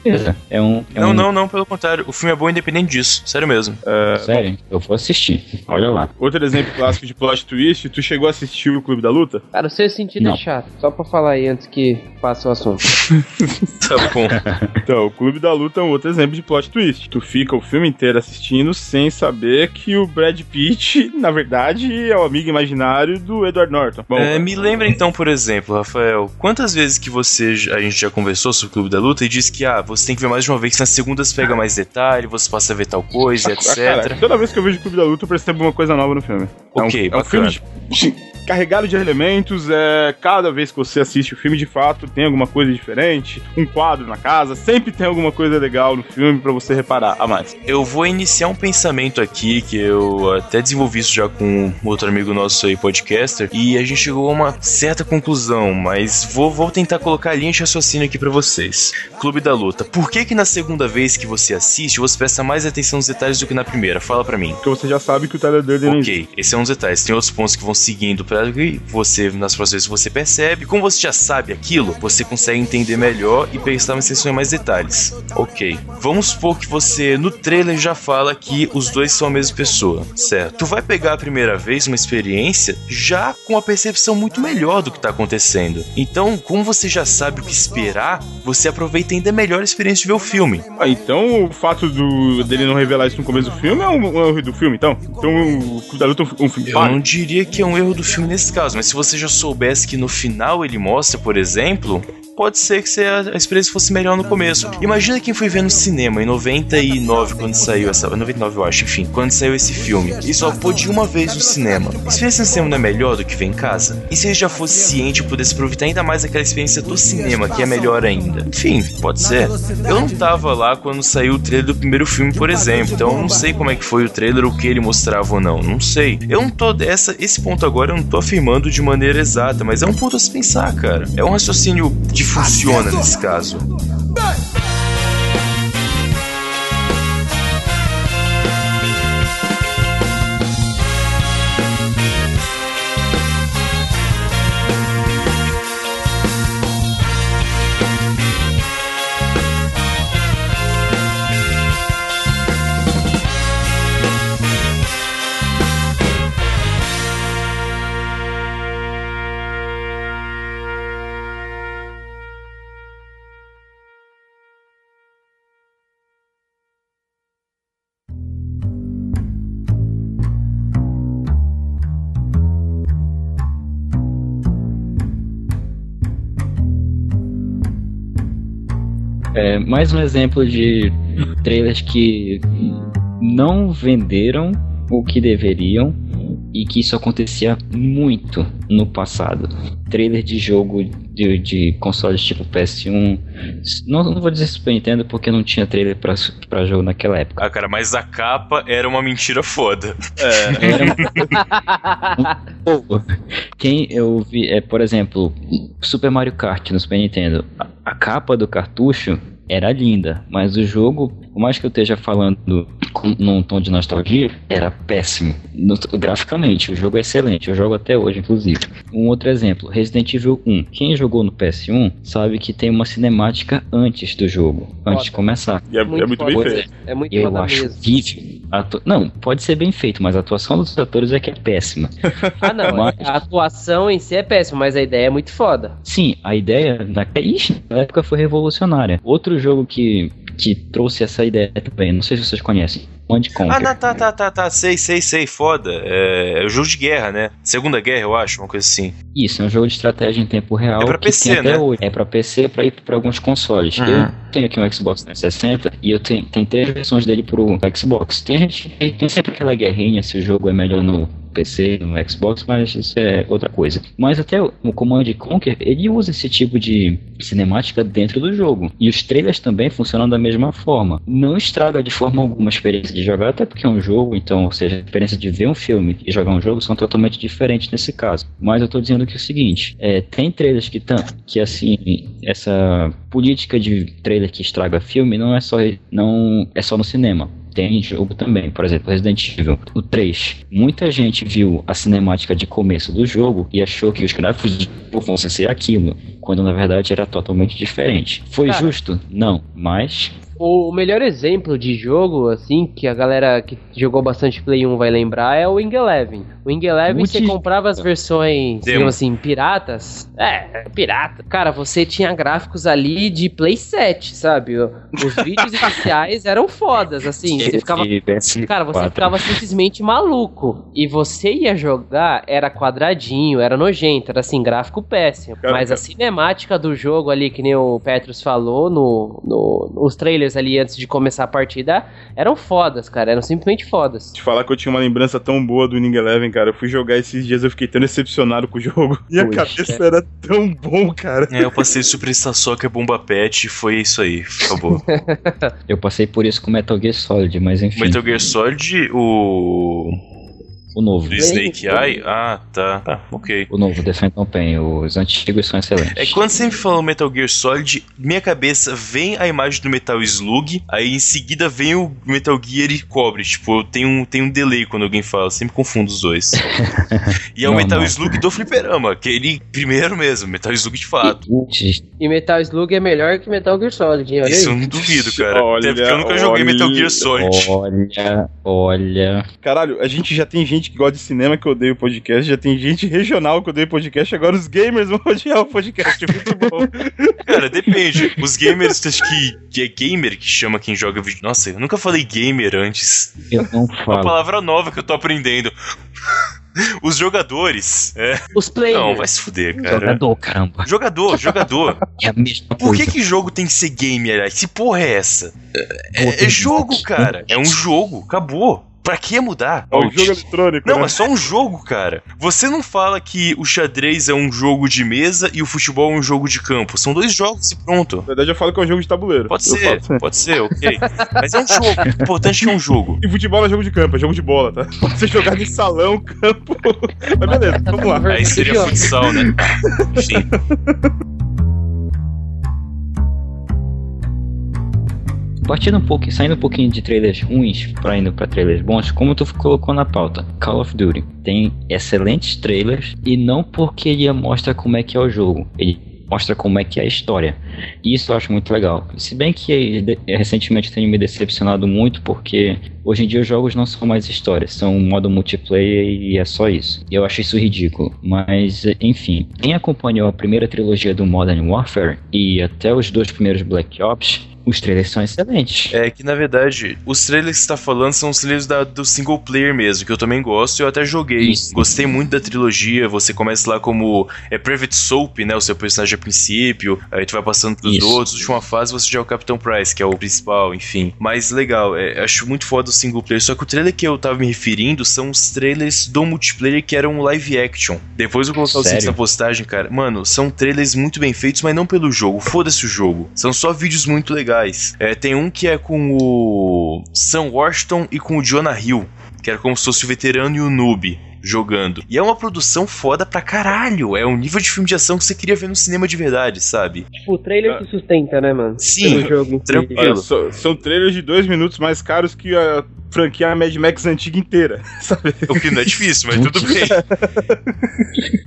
É um. É Não, um, não, não, pelo contrário. O filme é bom independente disso. Sério mesmo. Sério, eu vou assistir. Olha lá. Outro exemplo clássico de plot twist, tu chegou a assistir o Clube da Luta? Cara, o seu sentido Não. é chato. Só pra falar aí antes que passe o assunto. Tá bom. Então, o Clube da Luta é um outro exemplo de plot twist. Tu fica o filme inteiro assistindo sem saber que o Brad Pitt, na verdade, é o amigo imaginário do Edward Norton. Bom, É, me lembra então, por exemplo, Rafael, quantas vezes que você a gente já conversou sobre o Clube da Luta e disse que ah, você tem que ver mais de uma vez, que nas segundas pega mais detalhe, você passa a ver tal coisa, ah, cara, etc. toda vez que eu vejo o Clube da Luta, eu percebo uma coisa nova no filme. É um- Ok, é um, bacana. filme de- carregado de elementos, é, cada vez que você assiste o filme, de fato, tem alguma coisa diferente, um quadro na casa, sempre tem alguma coisa legal no filme pra você reparar a mais. Eu vou iniciar um pensamento aqui que eu até desenvolvi isso já com um outro amigo nosso aí, podcaster, e a gente chegou a uma certa conclusão, mas vou, vou tentar colocar a linha de raciocínio aqui pra vocês. Clube da Luta. Por que que na segunda vez que você assiste, você presta mais atenção nos detalhes do que na primeira? Fala pra mim. Porque você já sabe que o Tyler Durden. Ok, esse é um dos detalhes. Tem outros pontos que vão seguindo pra que você, nas próximas vezes, você percebe. Como você já sabe aquilo, você consegue entender melhor e prestar mais atenção em mais detalhes. Ok. Vamos supor que você, no trailer, já fala que os dois são a mesma pessoa, certo? Tu vai pegar a primeira vez uma experiência já com a percepção muito melhor do que tá acontecendo. Então, como você já sabe o que esperar, você aproveita ainda melhor experiência de ver o filme. Ah, então o fato do, dele não revelar isso no começo do filme é um, erro do filme, então? Então o Clube da Luta é um, filme Eu falho? não diria que é um erro do filme nesse caso, mas se você já soubesse que no final ele mostra, por exemplo, pode ser que a experiência fosse melhor no começo. Imagina quem foi ver no cinema em 99, quando saiu essa. 99, eu acho, enfim, quando saiu esse filme. E só pôde uma vez no cinema. A experiência no cinema não é melhor do que ver em casa? E se ele já fosse ciente e pudesse aproveitar ainda mais aquela experiência do cinema, que é melhor ainda? Enfim, pode ser. Eu não tava lá quando saiu o trailer do primeiro filme, por exemplo, então eu não sei como é que foi o trailer, o que ele mostrava ou não. Não sei. Eu não tô. Essa, esse ponto agora eu não tô afirmando de maneira exata, mas é um ponto a se pensar, cara. É um raciocínio que funciona nesse caso. Mais um exemplo de trailers que não venderam o que deveriam e que isso acontecia muito no passado. Trailer de jogo de, de consoles tipo PS1. Não, não vou dizer Super Nintendo porque não tinha trailer pra, pra jogo naquela época. Ah, cara, mas a capa era uma mentira foda. Era Pô, Quem eu vi, é, por exemplo, Super Mario Kart no Super Nintendo. A, a capa do cartucho era linda, mas o jogo, por mais que eu esteja falando com, num tom de nostalgia, era péssimo. No- graficamente, o jogo é excelente, eu jogo até hoje, inclusive. Um outro exemplo, Resident Evil 1. Quem jogou no PS1 sabe que tem uma cinemática antes do jogo, antes de começar. E é é muito, bem foda. feito. É muito Eu foda acho a atu- Não, pode ser bem feito, mas a atuação dos atores é que é péssima. Ah, não. Mas- A atuação em si é péssima, mas a ideia é muito foda. Sim, a ideia na... Ixi, na época foi revolucionária. Outro jogo que, que trouxe essa ideia também, não sei se vocês conhecem, Command Conquer. Ah, tá, tá, tá, tá, tá, sei, sei, sei, foda. É, é o jogo de guerra, né? Segunda Guerra, eu acho, uma coisa assim. Isso, é um jogo de estratégia em tempo real É pra PC, né? hoje. É pra PC, pra ir pra alguns consoles. Uhum. Eu tenho aqui um Xbox 360 e eu tenho, tem três versões dele pro Xbox. Tem gente tem sempre aquela guerrinha se o jogo é melhor no PC, no Xbox, mas isso é outra coisa. Mas até o Command Conquer, ele usa esse tipo de cinemática dentro do jogo. E os trailers também funcionam da mesma forma. Não estraga de forma alguma a experiência de jogar, até porque é um jogo, então, ou seja, a experiência de ver um filme e jogar um jogo são totalmente diferentes nesse caso. Mas eu tô dizendo que é o seguinte, é, tem trailers que tam, que assim, essa política de trailer que estraga filme não é só não é só no cinema. Tem jogo também, por exemplo, Resident Evil, o 3. Muita gente viu a cinemática de começo do jogo e achou que os gráficos de jogo fossem ser aquilo, quando na verdade era totalmente diferente. Foi Cara. justo? Não, mas O melhor exemplo de jogo, assim, que a galera que jogou bastante Play 1 vai lembrar é o Wing Eleven. O Wing Eleven, você comprava as versões, Demo. digamos assim, piratas. É, pirata. Cara, você tinha gráficos ali de Play 7, sabe? Os vídeos iniciais eram fodas, assim. Você ficava PS4. Cara, você ficava simplesmente maluco. E você ia jogar, era quadradinho, era nojento, era assim, gráfico péssimo. Mas a cinemática do jogo ali, que nem o Petrus falou, no, no- nos trailers ali antes de começar a partida, eram fodas, cara. Eram simplesmente fodas. Te falar que eu tinha uma lembrança tão boa do Winning Eleven, cara. Eu fui jogar esses dias, eu fiquei tão decepcionado com o jogo. E a Poxa. cabeça era tão bom, cara. É, eu passei Super Star Soccer Bomba Pet e foi isso aí, acabou. Eu passei por isso com Metal Gear Solid, mas enfim, Metal Gear Solid, o. o novo. do Snake Eye? Ah, tá. Ah, ok. O novo, The Phantom Pain, os antigos são excelentes. É que quando me falou Metal Gear Solid, minha cabeça vem a imagem do Metal Slug, aí em seguida vem o Metal Gear e cobre. Tipo, eu tenho um, tenho um delay quando alguém fala, eu sempre confundo os dois. e é o Não, Metal não. Slug do Fliperama, aquele primeiro mesmo, Metal Slug de fato. E Metal Slug é melhor que Metal Gear Solid, hein? Olha Isso eu aí. não duvido, cara. Olha, Até porque eu nunca joguei olha. Metal Gear Solid. Olha, olha. Caralho, a gente já tem gente que gosta de cinema que odeia o podcast, já tem gente regional que odeia o podcast, agora os gamers vão odiar o podcast. É muito bom. Cara, depende. Os gamers, acho que, que é gamer que chama quem joga vídeo. Nossa, eu nunca falei gamer antes. Eu não Uma falo. palavra nova que eu tô aprendendo. Os jogadores. É. Os players. Não, vai se fuder, cara. Jogador, caramba. Jogador, jogador. É a mesma Por coisa. que, que jogo tem que ser game, aliás? Que porra é essa? É, é jogo, cara. É um jogo. Acabou. Pra que mudar? É um jogo eletrônico, Não, né? é só um jogo, cara. Você não fala que o xadrez é um jogo de mesa e o futebol é um jogo de campo. São dois jogos e pronto. Na verdade, eu falo que é um jogo de tabuleiro. Pode Eu ser, falo pode ser, ok. Mas é um jogo. O importante é que é um jogo. E futebol é jogo de campo, é jogo de bola, tá? Pode ser jogado em salão, campo. Mas beleza, vamos lá. Aí seria futsal, né? Enfim. Partindo um pouco, saindo um pouquinho de trailers ruins para indo para trailers bons, como tu colocou na pauta, Call of Duty tem excelentes trailers e não porque ele mostra como é que é o jogo, ele mostra como é que é a história. E isso eu acho muito legal. Se bem que recentemente tenho me decepcionado muito porque hoje em dia os jogos não são mais histórias, são um modo multiplayer e é só isso. Eu acho isso ridículo. Mas, enfim, quem acompanhou a primeira trilogia do Modern Warfare e até os dois primeiros Black Ops Os trailers são excelentes. É que na verdade, os trailers que você tá falando são os trailers da- do single player mesmo, que eu também gosto e eu até joguei. Isso. Gostei muito da trilogia. Você começa lá como é Private Soap, né? O seu personagem a princípio, aí tu vai passando pros Isso. outros. Última fase você já é o Capitão Price, que é o principal, enfim. Mas legal, é, acho muito foda o single player. Só que o trailer que eu tava me referindo são os trailers do multiplayer que eram live action. Depois eu vou colocar os links na postagem, cara. Mano, são trailers muito bem feitos, mas não pelo jogo. Foda-se o jogo. São só vídeos muito legais. É, tem um que é com o Sam Washington e com o Jonah Hill, que era como se fosse o veterano e o noob jogando. E é uma produção foda pra caralho. É um nível de filme de ação que você queria ver no cinema de verdade, sabe? Tipo, o trailer se sustenta, né, mano? Sim, tranquilo. Olha, so- são trailers de dois minutos mais caros que a franquia Mad Max antiga inteira, sabe? O que não é difícil, mas tudo bem.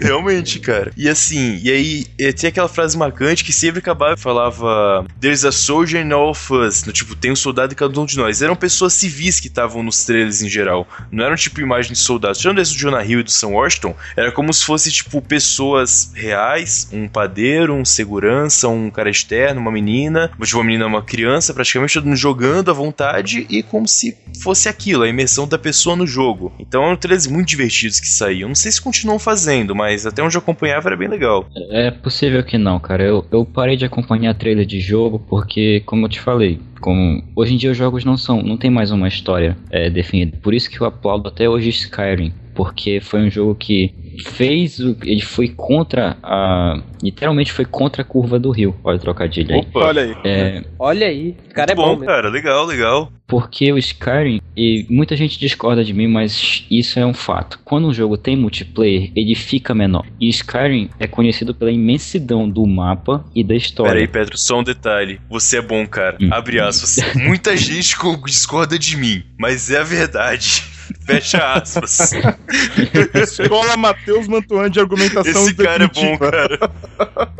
Realmente, cara. E assim, e aí eh, tinha aquela frase marcante que sempre acabava falava There's a soldier in all of us. No, tipo, tem um soldado em cada um de nós. Eram pessoas civis que estavam nos trailers em geral. Não eram tipo imagens de soldados. Tirando esse do Jonah Hill e do Sam Washington, era como se fosse tipo pessoas reais, um padeiro, um segurança, um cara externo, uma menina, tipo, uma menina, uma criança, praticamente todo mundo jogando à vontade e como se fosse aquilo, a imersão da pessoa no jogo. Então eram trailers muito divertidos que saíam. Não sei se continuam fazendo, mas até onde eu acompanhava era bem legal. É possível que não, cara. Eu, eu parei de acompanhar trailer de jogo porque, como eu te falei, como hoje em dia os jogos não são, não tem mais uma história é, definida. Por isso que eu aplaudo até hoje Skyrim, porque foi um jogo que fez o, ele foi contra a, literalmente foi contra a curva do rio. Olha o trocadilho aí. Opa, Olha aí. É, Olha aí, o cara é bom, bom, mesmo. cara, legal, legal. Porque o Skyrim, e muita gente discorda de mim, mas isso é um fato. Quando um jogo tem multiplayer, ele fica menor. E Skyrim é conhecido pela imensidão do mapa e da história. Pera aí, Pedro, só um detalhe. Você é bom, cara. Hum. Abre aspas. Muita gente co- discorda de mim, mas é a verdade. Fecha aspas. Escola Matheus Mantuan de argumentação Esse cara é bom, definitiva. cara.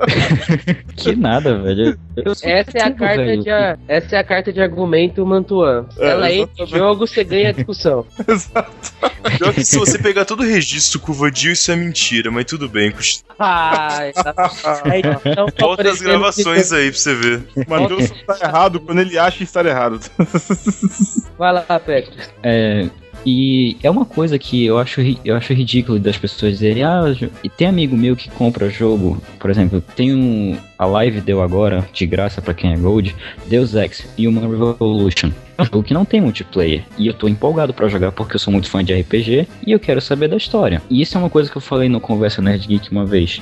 Que nada, velho. Essa é a carta velho. de a- essa é a carta de argumento Mantuan. Se É, ela entra em jogo, você ganha a discussão. Pior que se você pegar todo o registro com o Vadio, isso é mentira, mas tudo bem. tá. Aí, então, Volta as gravações aí pra você ver. O Matheus tá errado quando ele acha estar errado. Vai lá, Pedro. É, e é uma coisa que eu acho, eu acho ridículo das pessoas dizerem, ah, e tem amigo meu que compra jogo, por exemplo, tem um, a live deu agora, de graça pra quem é Gold, Deus Ex Human Revolution. É um jogo que não tem multiplayer. E eu tô empolgado pra jogar porque eu sou muito fã de RPG e eu quero saber da história. E isso é uma coisa que eu falei no Conversa Nerd Geek uma vez.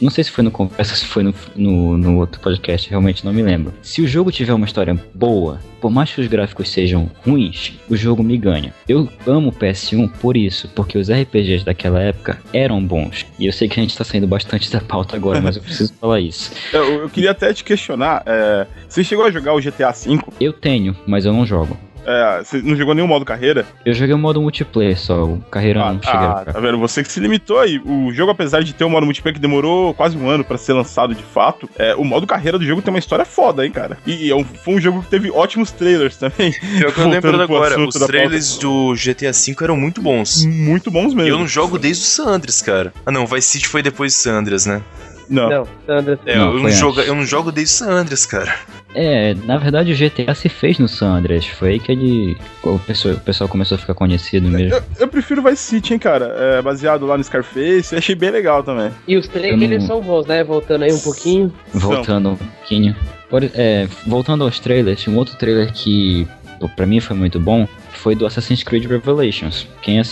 Não sei se foi no Conversa, se foi no, no, no outro podcast, realmente não me lembro. Se o jogo tiver uma história boa, por mais que os gráficos sejam ruins, o jogo me ganha. Eu amo o PS1 por isso, porque os RPGs daquela época eram bons. E eu sei que a gente tá saindo bastante da pauta agora, mas eu preciso falar isso. Eu, eu queria até te questionar. é, você chegou a jogar o GTA V? Eu tenho, mas eu não jogo. É, você não jogou nenhum modo carreira? Eu joguei o modo multiplayer só, o carreira Ah, não cheguei ah, tá vendo? Você que se limitou aí. O jogo, apesar de ter um modo multiplayer que demorou quase um ano pra ser lançado de fato, é, o modo carreira do jogo tem uma história foda, hein, cara? E, e é um- foi um jogo que teve ótimos trailers também. Pior que eu lembrando agora, os da pauta. trailers do GTA V eram muito bons. Muito bons E mesmo. eu não jogo desde o San Andreas, cara. Ah não, Vice City foi depois do San Andreas, né? Não. Não, Sandra. É, Não, eu, não jogo, eu não jogo desde o San Andreas, cara. É, na verdade o GTA se fez no San Andreas, foi aí que ele, o pessoal, o pessoal começou a ficar conhecido mesmo. Eu, eu prefiro Vice City, hein, cara? É, baseado lá no Scarface, achei bem legal também. E os trailers Eu não- são bons, né? Voltando aí um pouquinho. Voltando um pouquinho. Por- é, voltando aos trailers, um outro trailer que pô, pra mim foi muito bom foi do Assassin's Creed Revelations. Quem é,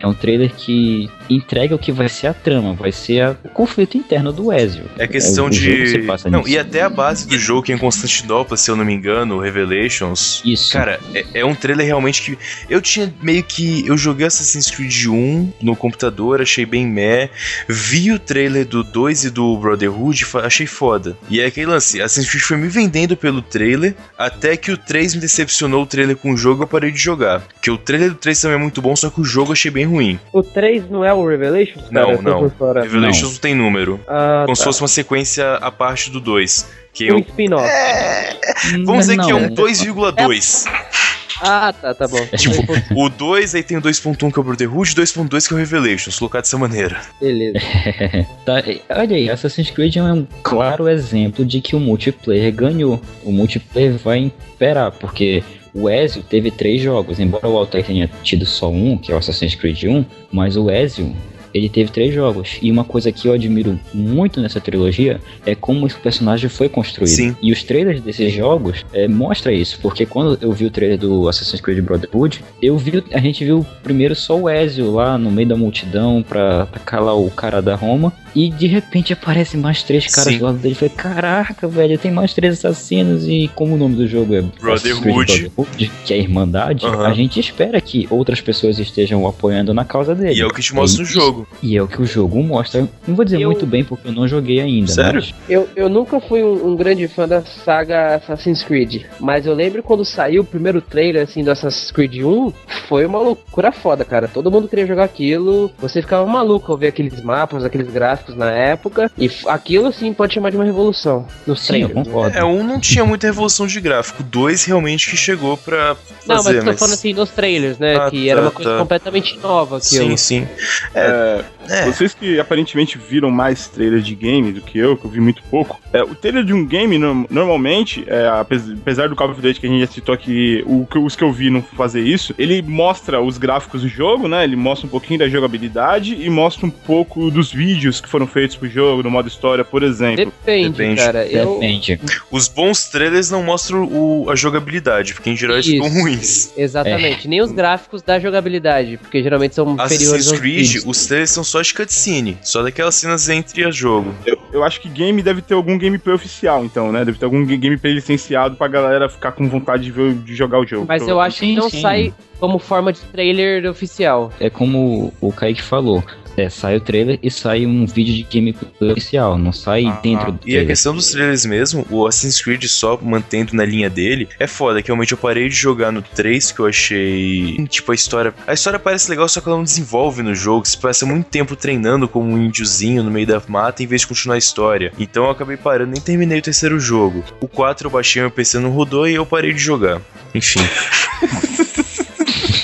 é um trailer que entrega o que vai ser a trama, vai ser a- o conflito interno do Ezio. É questão jogo de. passa Não, nisso. e até a base do jogo, que é em Constantinopla, se eu não me engano, Revelations. Isso. Cara, é, é um trailer realmente que. Eu tinha meio que. Eu joguei Assassin's Creed 1 no computador, achei bem meh. Vi o trailer do 2 e do Brotherhood, achei foda. E é aquele lance: Assassin's Creed foi me vendendo pelo trailer, até que o 3 me decepcionou o trailer com o jogo eu parei de jogar. Porque o trailer do 3 também é muito bom, só que o jogo eu achei bem ruim. O 3 não é o Revelations? Não, cara? Não. fora. Revelations não tem número. Ah, Como se tá. fosse uma sequência a parte do 2. Que Um eu. spin-off. Vamos dizer que é Não, um 2,2. Ah, tá, tá bom. Tipo, o 2, aí tem o 2.1 que é o Brotherhood, e o 2.2 que é o Revelations, colocado dessa maneira. Beleza. Tá, olha aí, Assassin's Creed é um claro exemplo de que o multiplayer ganhou. O multiplayer vai imperar, porque o Ezio teve três jogos, embora o Altair tenha tido só um, que é o Assassin's Creed 1, mas o Ezio, ele teve três jogos. E uma coisa que eu admiro muito nessa trilogia é como esse personagem foi construído. Sim. E os trailers desses jogos é, mostra isso, porque quando eu vi o trailer do Assassin's Creed Brotherhood, eu vi, a gente viu primeiro só o Ezio lá no meio da multidão pra, pra calar o cara da Roma. E de repente aparecem mais três caras Sim. do lado dele. Eu falei, caraca, velho, tem mais três assassinos. E como o nome do jogo é Brotherhood. Brotherhood, que é a Irmandade, a gente espera que outras pessoas estejam apoiando na causa dele. E é o que te mostra no E- jogo. E é o que o jogo mostra. Não vou dizer Eu- muito bem porque eu não joguei ainda. Sério? mas- Eu, eu nunca fui um, um grande fã da saga Assassin's Creed, mas eu lembro quando saiu o primeiro trailer assim do Assassin's Creed 1, foi uma loucura foda, cara. Todo mundo queria jogar aquilo, você ficava maluco ao ver aqueles mapas, aqueles gráficos na época, e aquilo sim pode chamar de uma revolução nos Sim, eu trailers. concordo. É, um não tinha muita revolução de gráfico, dois realmente que chegou pra Não, mas fazer, eu tô falando assim nos trailers, né? Ah, que era tá, uma coisa tá. completamente nova aquilo. Sim, sim. É, É, Vocês que aparentemente viram mais trailers de game do que eu, que eu vi muito pouco, é, o trailer de um game, no- normalmente, é, apes- apesar do Call of Duty que a gente já citou aqui, o que- os que eu vi não fazer isso, ele mostra os gráficos do jogo, né? Ele mostra um pouquinho da jogabilidade e mostra um pouco dos vídeos que foram feitos pro jogo, no modo história, por exemplo. Depende, Depende. cara. Eu, Depende. os bons trailers não mostram o- a jogabilidade, porque em geral eles ficam Isso. ruins. Exatamente, nem os gráficos da jogabilidade, porque geralmente são inferiores Assassin's aos Creed, vídeos. os trailers são só de cutscene, só daquelas cenas entre a jogo. Eu, eu acho que game deve ter algum gameplay oficial, então, né? Deve ter algum ga- gameplay licenciado pra galera ficar com vontade de, ver, de jogar o jogo. Mas eu acho que não sim. sai como forma de trailer oficial. É como o Kaique falou. É, sai o trailer e sai um vídeo de gameplay oficial, não sai Ah, dentro do E a trailer. questão dos trailers mesmo, o Assassin's Creed só mantendo na linha dele, é foda, que realmente eu parei de jogar no 3, que eu achei. Tipo, a história. A história parece legal, só que ela não desenvolve no jogo. Você passa muito tempo treinando como um índiozinho no meio da mata em vez de continuar a história. Então eu acabei parando, nem terminei o terceiro jogo. O 4 eu baixei meu PC não rodou e eu parei de jogar. Enfim.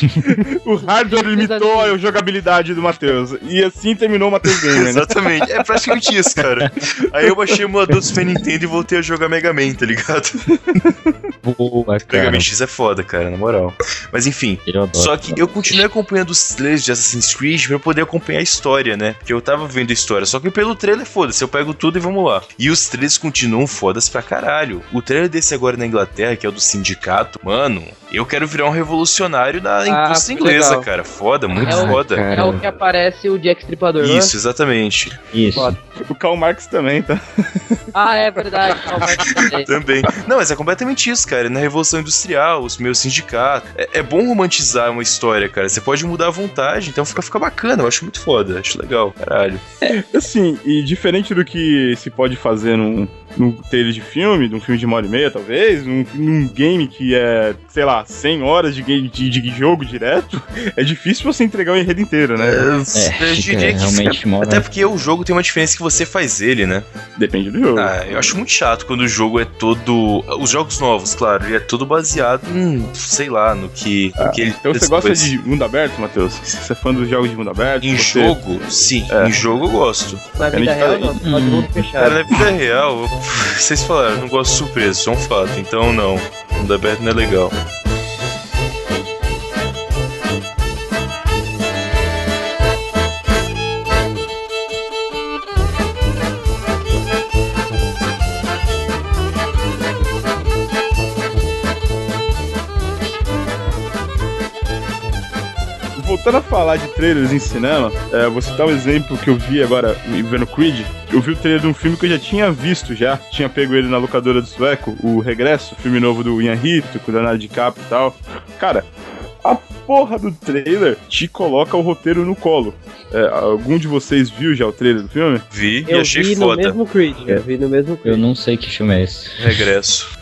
O hardware limitou a jogabilidade do Matheus. E assim terminou o Matheus Gamer, né? Exatamente. É praticamente isso, cara. Aí eu baixei o emulador do Super Nintendo e voltei a jogar Mega Man, tá ligado? Boa, Mega cara. Man X é foda, cara, na moral. Mas enfim. Eu adoro. Só que eu continuei acompanhando os trailers de Assassin's Creed pra eu poder acompanhar a história, né? Porque eu tava vendo a história. Só que pelo trailer, foda-se, eu pego tudo e vamos lá. E os trailers continuam fodas pra caralho. O trailer desse agora na Inglaterra, que é o do sindicato, mano, eu quero virar um revolucionário da indústria que inglesa, legal. cara. Foda, muito É o- foda. cara. É o que aparece o Jack Stripador, é? Isso, exatamente. Isso. Foda. O Karl Marx também, tá? Ah, é verdade. Calma, aí. Também. Não, mas é completamente isso, cara. Na Revolução Industrial, os meus sindicatos. É, é bom romantizar uma história, cara. Você pode mudar à vontade, então fica, fica bacana. Eu acho muito foda. Acho legal, caralho. Assim, e diferente do que se pode fazer num, num trailer de filme, num filme de uma hora e meia, talvez, num, num game que é, sei lá, 100 horas de, game, de, de jogo direto, é difícil você entregar o enredo inteiro, né? eu É, diria fica que realmente mora- Até porque o jogo tem uma diferença que você faz ele, né? Depende do jogo. Ah, eu acho muito chato quando o jogo é todo. Os jogos novos, claro, ele é todo baseado em, sei lá, no que. no que ele Então você gosta depois- de mundo aberto, Matheus? Você é fã dos jogos de mundo aberto? Em você... jogo, sim. É. Em jogo eu gosto. Na vida gente tá real, aí. não. Pode mundo Cara, fechado. na vida real, eu- vocês falaram, eu não gosto de surpresa, isso é um fato. Então, não. Mundo aberto não é legal. Voltando a falar de trailers em cinema, é, vou citar um exemplo que eu vi agora vendo Creed. Eu vi o trailer de um filme que eu já tinha visto já. Tinha pego ele na locadora do Sueco, o Regresso, filme novo do Ian Rito, com o Leonardo DiCaprio e tal. Cara, a porra do trailer te coloca o roteiro no colo. É, algum de vocês viu já o trailer do filme? Vi e Eu achei vi no foda. mesmo Creed. Eu vi no mesmo Eu Creed. não sei que filme é esse. Regresso.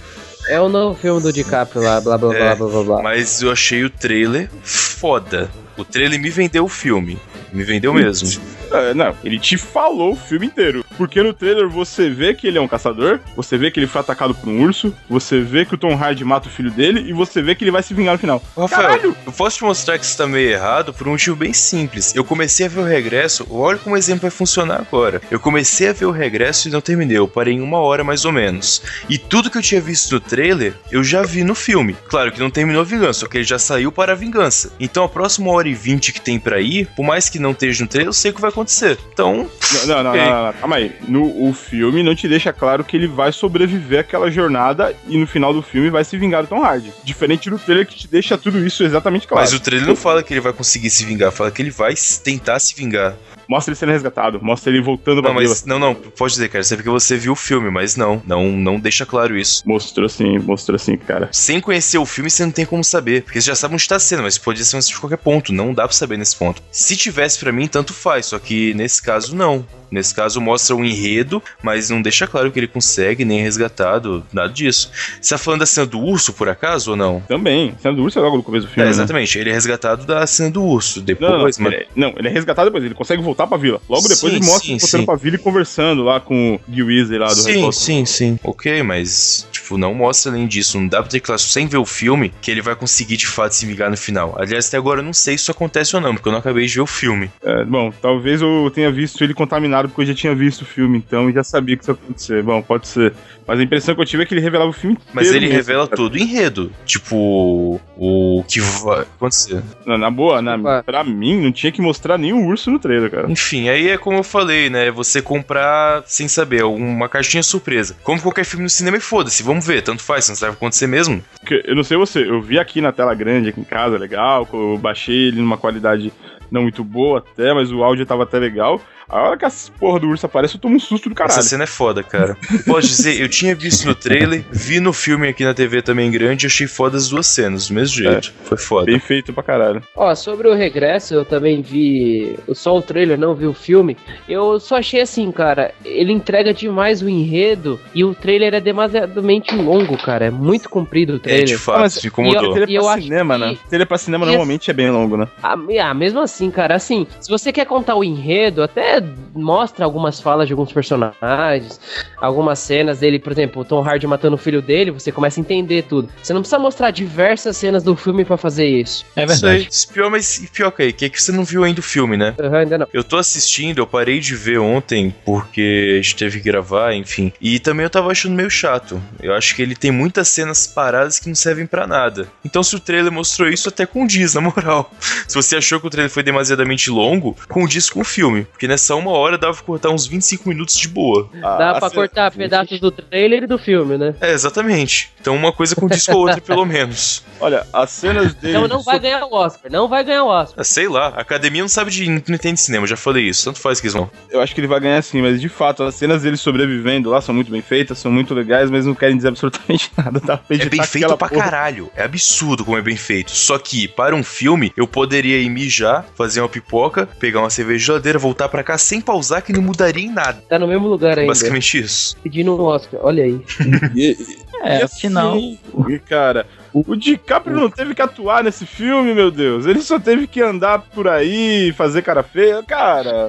É o novo filme do DiCaprio lá, blá blá blá É, blá blá blá. Mas eu achei o trailer foda. O trailer me vendeu o filme. Me vendeu mesmo. É, não, ele te falou o filme inteiro. Porque no trailer você vê que ele é um caçador, você vê que ele foi atacado por um urso, você vê que o Tom Hardy mata o filho dele e você vê que ele vai se vingar no final. Rafael, Caralho! eu posso te mostrar que isso tá meio errado por um motivo bem simples. Eu comecei a ver o regresso, olha como o exemplo vai funcionar agora. Eu comecei a ver o regresso e não terminei, eu parei em uma hora mais ou menos. E tudo que eu tinha visto no trailer, eu já vi no filme. Claro que não terminou a vingança, só que ele já saiu para a vingança. Então a próxima hora e vinte que tem pra ir, por mais que não esteja no trailer, eu sei o que vai acontecer. Então, Não, não, não, não, não, calma aí. No o filme não te deixa claro que ele vai sobreviver àquela jornada e no final do filme vai se vingar do Tom Hardy. Diferente do trailer que te deixa tudo isso exatamente claro. mas o trailer não fala que ele vai conseguir se vingar, fala que ele vai tentar se vingar. Mostra ele sendo resgatado, mostra ele voltando pra Não, mas não, não, pode dizer, cara, isso é porque você viu o filme, mas não, não, não deixa claro isso. Mostrou sim, mostrou sim, cara. Sem conhecer o filme, você não tem como saber, porque você já sabe onde está sendo, mas pode ser de qualquer ponto, não dá pra saber nesse ponto. Se tivesse pra mim, tanto faz, só que nesse caso não. Nesse caso mostra o enredo, mas não deixa claro que ele consegue, nem é resgatado, nada disso. Você tá falando da cena do urso, por acaso, ou não? Também, cena do urso é logo no começo do É, filme. né? exatamente, ele é resgatado da cena do urso, depois, Não, não, mas... ele, é- não, ele é resgatado depois, ele consegue voltar pra vila. Logo depois Sim, ele mostra sim, ele voltando sim. pra vila e conversando lá com o Gil Weasley lá do Sim, sim, sim. Ok, mas, tipo, não mostra além disso. Não dá pra ter claro, sem ver o filme, que ele vai conseguir de fato se vingar no final. Aliás, até agora eu não sei se isso acontece ou não, porque eu não acabei de ver o filme. É, bom, talvez eu tenha visto ele contaminado porque eu já tinha visto o filme, então e já sabia que isso ia acontecer. Bom, pode ser. Mas a impressão que eu tive é que ele revelava o filme inteiro. Mas ele mesmo, revela cara. todo o enredo. Tipo, o que vai acontecer. Na, na boa, na, pra mim, não tinha que mostrar nenhum urso no trailer, cara. Enfim, aí é como eu falei, né? Você comprar sem saber, uma caixinha surpresa. Como qualquer filme no cinema e foda-se, vamos ver, tanto faz, não sabe acontecer mesmo. Porque, eu não sei você, eu vi aqui na tela grande, aqui em casa, legal, eu baixei ele numa qualidade não muito boa até, mas o áudio tava até legal. A hora que a porra do urso aparece, eu tomo um susto do caralho. Essa cena é foda, cara. Posso dizer, eu tinha visto no trailer, vi no filme aqui na TV também grande, achei foda as duas cenas, do mesmo jeito. Foi foda. Bem feito pra caralho. Ó, sobre o regresso, eu também vi só o trailer, não vi o filme. Eu só achei assim, cara, ele entrega demais o enredo e o trailer é demasiadamente longo, cara. É muito comprido o É, de trailer. fato, mas- incomodou. E eu pra acho cinema, que- né? Tele pra cinema e normalmente é bem longo, né? Ah, ah, mesmo assim, cara, assim, se você quer contar o enredo, até mostra algumas falas de alguns personagens, algumas cenas dele, por exemplo, o Tom Hardy matando o filho dele, você começa a entender tudo. Você não precisa mostrar diversas cenas do filme pra fazer isso. É Isso verdade. aí. Isso Pior, mas pior que aí, que é que você não viu ainda o filme, né? Aham, ainda não. Eu tô assistindo, eu parei de ver ontem porque a gente teve que gravar, enfim. E também eu tava achando meio chato. Eu acho que ele tem muitas cenas paradas que não servem pra nada. Então se o trailer mostrou isso, até condiz, na moral. Se você achou que o trailer foi demasiadamente longo, condiz com o filme. Porque nessa uma hora dava pra cortar uns 25 minutos de boa. Dá pra cortar pedaços do trailer e do filme, né? É, exatamente. Então uma coisa condiz com a outra, pelo menos. Olha, as cenas dele. Então não vai ganhar o Oscar, não vai ganhar o Oscar. Ah, sei lá, a academia não sabe de. não entende de cinema, já falei isso. Tanto faz que eles vão. Eu acho que ele vai ganhar sim, mas de fato, as cenas dele sobrevivendo lá são muito bem feitas, são muito legais, mas não querem dizer absolutamente nada. Pra É bem feito pra porra. caralho. É absurdo como é bem feito. Só que, para um filme, eu poderia ir mijar, fazer uma pipoca, pegar uma cerveja de geladeira, voltar pra cá sem pausar, que não mudaria em nada. Tá no mesmo lugar ainda. Basicamente isso. Pedindo um Oscar, olha aí. E, É, e afinal. E, cara, o DiCaprio não teve que atuar nesse filme, meu Deus. Ele só teve que andar por aí, fazer cara feia. Cara,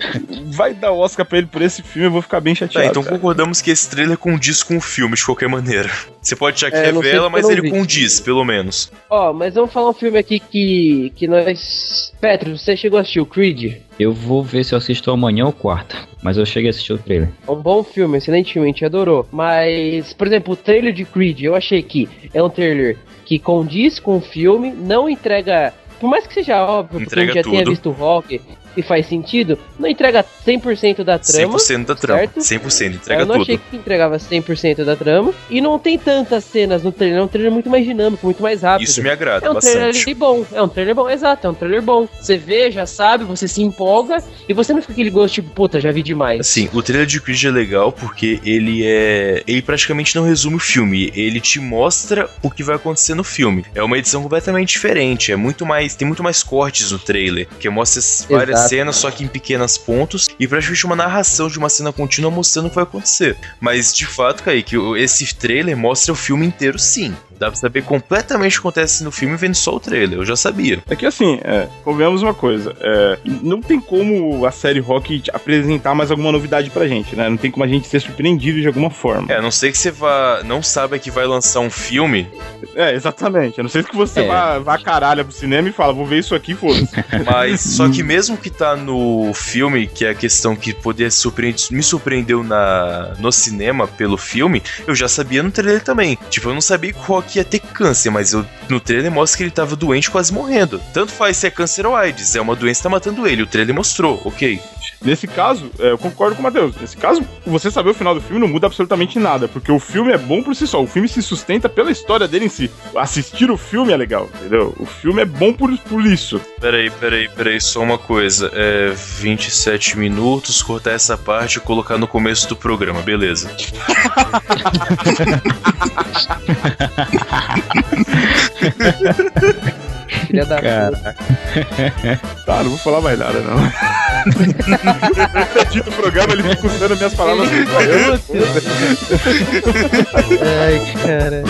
vai dar Oscar pra ele por esse filme, eu vou ficar bem Tá, chateado. então cara. concordamos que esse trailer condiz com o filme de qualquer maneira. Você pode achar que É, revela, mas ele vi. condiz, pelo menos. Ó, mas vamos falar um filme aqui que, que nós... Petro, você chegou a assistir o Creed? Eu vou ver se eu assisto amanhã ou quarta. Mas eu cheguei a assistir o trailer. É um bom filme, excelente filme, a gente adorou. Mas, por exemplo, o trailer de Creed, eu achei que é um trailer que condiz com o filme, não entrega. Por mais que seja óbvio, porque a Entrega gente já tenha tudo. visto o rock e faz sentido, não entrega 100% da trama. 100% da trama. certo? 100%, entrega eu não tudo. achei que entregava 100% da trama. E não tem tantas cenas no trailer, é um trailer muito mais dinâmico, muito mais rápido. Isso me agrada É um trailer bastante. ali bom, é um trailer bom, exato, é um trailer bom. Você vê, já sabe, você se empolga e você não fica aquele gosto tipo, puta, já vi demais. Assim, o trailer de Creed é legal porque ele é. Ele praticamente não resume o filme, ele te mostra o que vai acontecer no filme. É uma edição completamente diferente, é muito mais. Tem muito mais cortes no trailer, que mostra as várias Cenas, só que em pequenos pontos, e praticamente uma narração de uma cena contínua mostrando o que vai acontecer. Mas de fato, Kaique, esse trailer mostra o filme inteiro sim. Dá pra saber completamente o que acontece no filme vendo só o trailer. Eu já sabia. É que assim, é, convenhamos uma coisa. é, não tem como a série Rock apresentar mais alguma novidade pra gente, né? Não tem como a gente ser surpreendido de alguma forma. É, a não sei que você vá. Não sabe que vai lançar um filme. É, exatamente. A não ser que você É. vá, vá caralho pro cinema e fala, vou ver isso aqui, foda-se. Mas só que mesmo que tá no filme, que é a questão que poder surpreender, me surpreendeu na, no cinema pelo filme, eu já sabia no trailer também. Tipo, eu não sabia que o Rock ia ter câncer, mas eu, no trailer mostra que ele tava doente, quase morrendo. Tanto faz se é câncer ou AIDS, é uma doença que tá matando ele. O trailer mostrou, ok. Nesse caso, é, eu concordo com o Matheus. Nesse caso, você saber o final do filme não muda absolutamente nada, porque o filme é bom por si só. O filme se sustenta pela história dele em si. Assistir o filme é legal, entendeu? O filme é bom por, por isso. Peraí, peraí, peraí, só uma coisa. É 27 minutos, cortar essa parte e colocar no começo do programa, beleza. Filha da Cara, Tá, não vou falar mais nada, não. Dito o programa, ele fica usando minhas palavras. Ai, cara.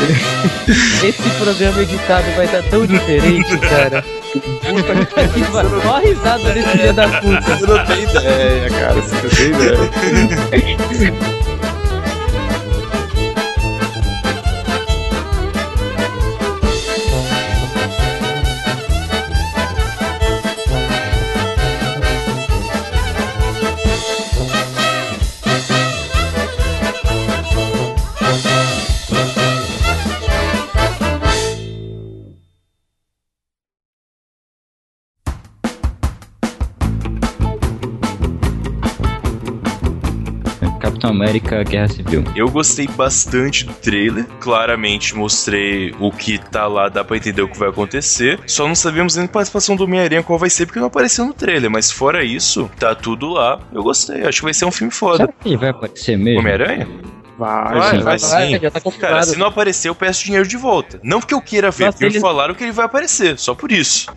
Esse programa editado vai estar tão diferente, cara. Puta que pariu. Ó a risada desse filho da puta. Você não tem ideia, cara. Você não tem ideia. América Guerra Civil. Eu gostei bastante do trailer. Claramente mostrei o que tá lá, dá pra entender o que vai acontecer. Só não sabemos nem a participação do Homem-Aranha qual vai ser, porque não apareceu no trailer. Mas fora isso, tá tudo lá. Eu gostei. Acho que vai ser um filme foda. Será que ele vai aparecer mesmo? Homem-Aranha? Vai, Vai, sim. vai sim. tá Cara, se não aparecer, eu peço dinheiro de volta. Não porque eu queira ver, Nossa, porque me falaram que ele vai aparecer. Só por isso.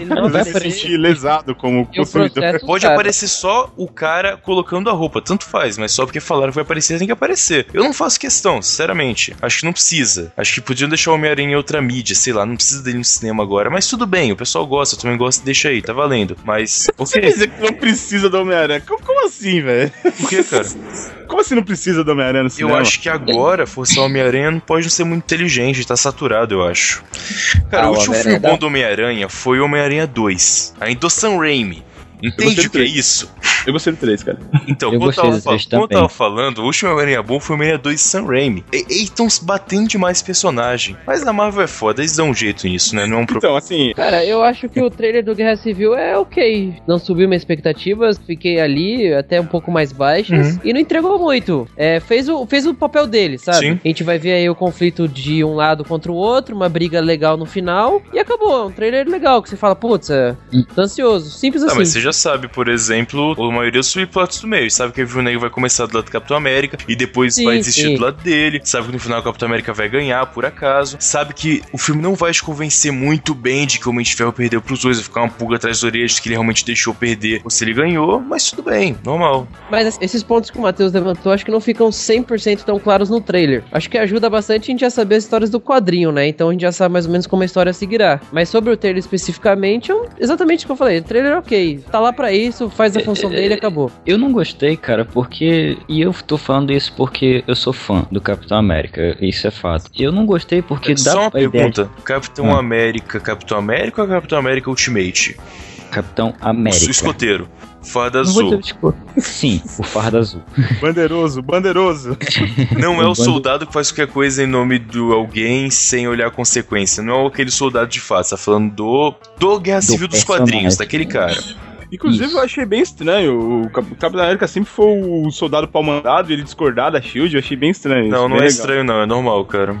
Ele não Vai aparecer. lesado como o consumidor. processo, Pode cara, aparecer só o cara colocando a roupa, tanto faz, mas só porque falaram que vai aparecer, tem que aparecer. Eu não faço questão, sinceramente. Acho que não precisa. Acho que podiam deixar o Homem-Aranha em outra mídia, sei lá, não precisa dele no cinema agora. Mas tudo bem, o pessoal gosta, eu também gosto, deixa aí, tá valendo. Mas, Você ok. dizer que não precisa do Homem-Aranha? Como, como assim, velho? Por que, cara? Como assim não precisa do Homem-Aranha no Eu cinema? acho que agora forçar o Homem-Aranha não pode ser muito inteligente, tá saturado, eu acho. Cara, Ah, o último filme dá- bom do Homem-Aranha foi o Homem-Aranha 2. Ainda do Sam Raimi. Entende o que é isso? Eu gostei do 3, cara. Então, Eu como eu, gostei tava, fal- eu tava falando, o último Homem-Aranha bom foi o Homem-Aranha 2 Sam Raimi. E estão se batendo demais personagem. Mas a Marvel é foda, eles dão um jeito nisso, né? Não é um problema. Então, assim, Cara, eu acho que o trailer do Guerra Civil é ok. Não subiu minhas expectativas, fiquei ali até um pouco mais baixas e não entregou muito. É, fez, o, fez o papel dele, sabe? Sim. A gente vai ver aí o conflito de um lado contra o outro, uma briga legal no final e acabou. Um trailer legal que você fala, putz, é, tô ansioso. Simples Ah, assim. mas você já sabe, por exemplo, a maioria dos subplots do meio. Sabe que o Viu Negro vai começar do lado do Capitão América e depois Sim, vai desistir sim. do lado dele. Sabe que no final o Capitão América vai ganhar, por acaso. Sabe que o filme não vai te convencer muito bem de que o Homem de Ferro perdeu pros dois. Vai ficar uma pulga atrás da orelha de que ele realmente deixou perder ou se ele ganhou. Mas tudo bem, normal. Mas esses pontos que o Matheus levantou, acho que não ficam 100% tão claros no trailer. Acho que ajuda bastante a gente já saber as histórias do quadrinho, né? Então a gente já sabe mais ou menos como a história seguirá. Mas sobre o trailer especificamente, um- exatamente o que eu falei. O trailer é ok. Tá lá pra isso, faz a função dele e acabou. Eu não gostei, cara, porque. E eu tô falando isso porque eu sou fã do Capitão América, isso é fato. Eu não gostei porque dá Só uma a ideia de pergunta: Capitão Ah. América, Capitão América ou Capitão América Ultimate? Capitão O América. escoteiro. Farda azul. o. Sim, o fardo azul. bandeiroso, bandeiroso. Não é o soldado que faz qualquer coisa em nome de alguém sem olhar a consequência. Não é aquele soldado de fato. Você tá falando do, do Guerra Do Civil dos personagem. quadrinhos, daquele cara. Inclusive, Isso. eu achei bem estranho. O Cap- o Capitão América sempre foi o soldado pau mandado e ele discordar da Shield. Eu achei bem estranho. isso, Não, não bem é legal. estranho, não. É normal, cara.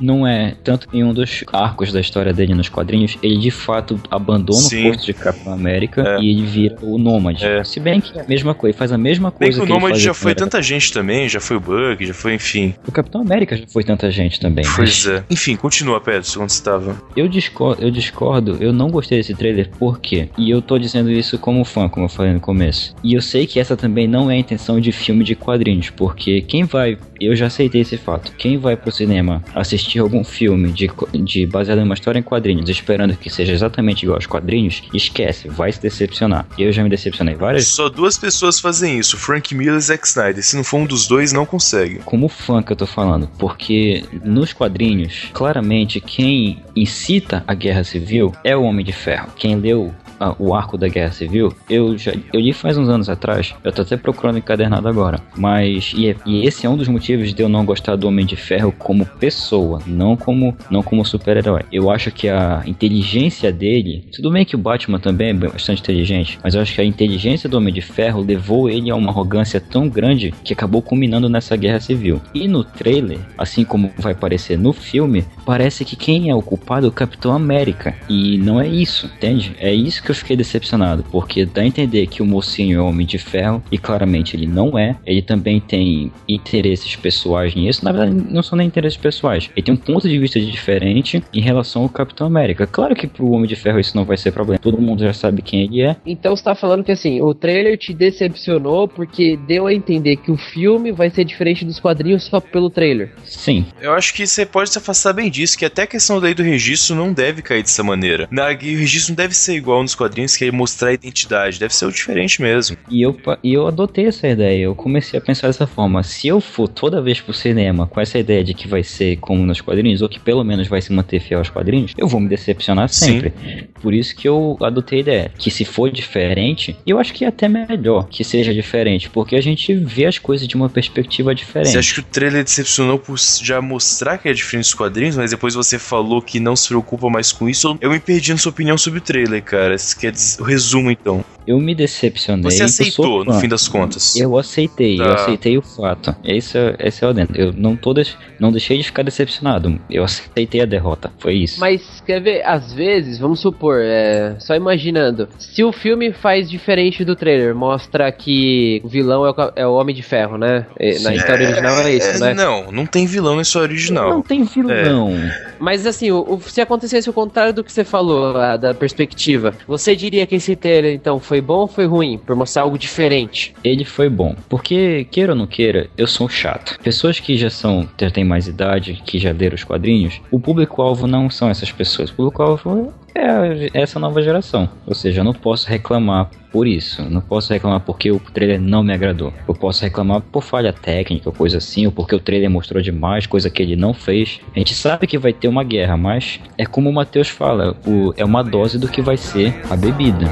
Não é. Tanto que em um dos arcos da história dele nos quadrinhos, ele de fato abandona Sim. o posto de Capitão América É. e ele vira o Nômade. É. Se bem que é a mesma coisa, faz a mesma Bem coisa que o que Nomad fazia já foi tanta gente também, já foi o Bug, já foi, enfim. O Capitão América já foi tanta gente também. mas- Pois é. Enfim, continua, Pedro, onde você tava. Eu discordo, eu discordo, eu não gostei desse trailer, por quê? E eu tô dizendo isso como fã, como eu falei no começo. E eu sei que essa também não é a intenção de filme de quadrinhos, porque quem vai, eu já aceitei esse fato, quem vai pro cinema assistir assistir algum filme de, de baseado em uma história em quadrinhos, esperando que seja exatamente igual aos quadrinhos, esquece, vai se decepcionar. Eu já me decepcionei várias Só duas pessoas fazem isso, Frank Miller e Zack Snyder. Se não for um dos dois, não consegue. como fã que eu tô falando, porque nos quadrinhos, claramente quem incita a guerra civil é o Homem de Ferro. Quem leu o arco da guerra civil, eu já eu li faz uns anos atrás, eu tô até procurando encadernado agora, mas e, é- e esse é um dos motivos de eu não gostar do Homem de Ferro como pessoa, não como não como super-herói. Eu acho que a inteligência dele, tudo bem que o Batman também é bastante inteligente, mas eu acho que a inteligência do Homem de Ferro levou ele a uma arrogância tão grande que acabou culminando nessa guerra civil. E no trailer, assim como vai parecer no filme, parece que quem é o culpado é o Capitão América. E não é isso, entende? É isso que eu fiquei decepcionado, porque dá a entender que o mocinho é o Homem de Ferro, e claramente ele não é. Ele também tem interesses pessoais nisso. Na verdade, não são nem interesses pessoais. Ele tem um ponto de vista diferente em relação ao Capitão América. Claro que pro Homem de Ferro isso não vai ser problema. Todo mundo já sabe quem ele é. Então você tá falando que assim, o trailer te decepcionou porque deu a entender que o filme vai ser diferente dos quadrinhos só pelo trailer. Sim, Eu acho que você pode se afastar bem disso, que até a questão da lei do registro não deve cair dessa maneira. Na, o registro não deve ser igual nos quadrinhos, que é mostrar a identidade, deve ser o diferente mesmo. E eu, e eu adotei essa ideia, eu comecei a pensar dessa forma. Se eu for toda vez pro cinema com essa ideia de que vai ser como nos quadrinhos, ou que pelo menos vai se manter fiel aos quadrinhos, eu vou me decepcionar Sim. sempre. Por isso que eu adotei a ideia. Que se for diferente, eu acho que é até melhor que seja diferente, porque a gente vê as coisas de uma perspectiva diferente. Você acha que o trailer decepcionou por já mostrar que é diferente dos quadrinhos, mas depois você falou que não se preocupa mais com isso? Eu me perdi na sua opinião sobre o trailer, cara. Isso quer dizer, o resumo então. Eu me decepcionei. Você eu aceitou, no fim das contas. Eu aceitei, eu Tá. aceitei o fato. Esse é, esse é o dentro. Eu não tô deix- não deixei de ficar decepcionado. Eu aceitei a derrota. Foi isso. Mas quer ver, às vezes, vamos supor, é, só imaginando, se o filme faz diferente do trailer, mostra que o vilão é o, é o Homem de Ferro, né? É, Na Sim. história original é isso, É, né? Não, não tem vilão na história original. Não tem vilão. Mas assim, o- o- se acontecesse o contrário do que você falou, a- da perspectiva, você diria que esse trailer, então, foi bom ou foi ruim? Por mostrar algo diferente? Ele foi bom. Porque, queira ou não queira, eu sou chato. Pessoas que já são, já têm mais idade, que já leram os quadrinhos, o público-alvo não são essas pessoas. O público-alvo é essa nova geração. Ou seja, eu não posso reclamar por isso. Não posso reclamar porque o trailer não me agradou. Eu posso reclamar por falha técnica, coisa assim, ou porque o trailer mostrou demais, coisa que ele não fez. A gente sabe que vai ter uma guerra, mas é como o Matheus fala, o, é uma dose do que vai ser a bebida.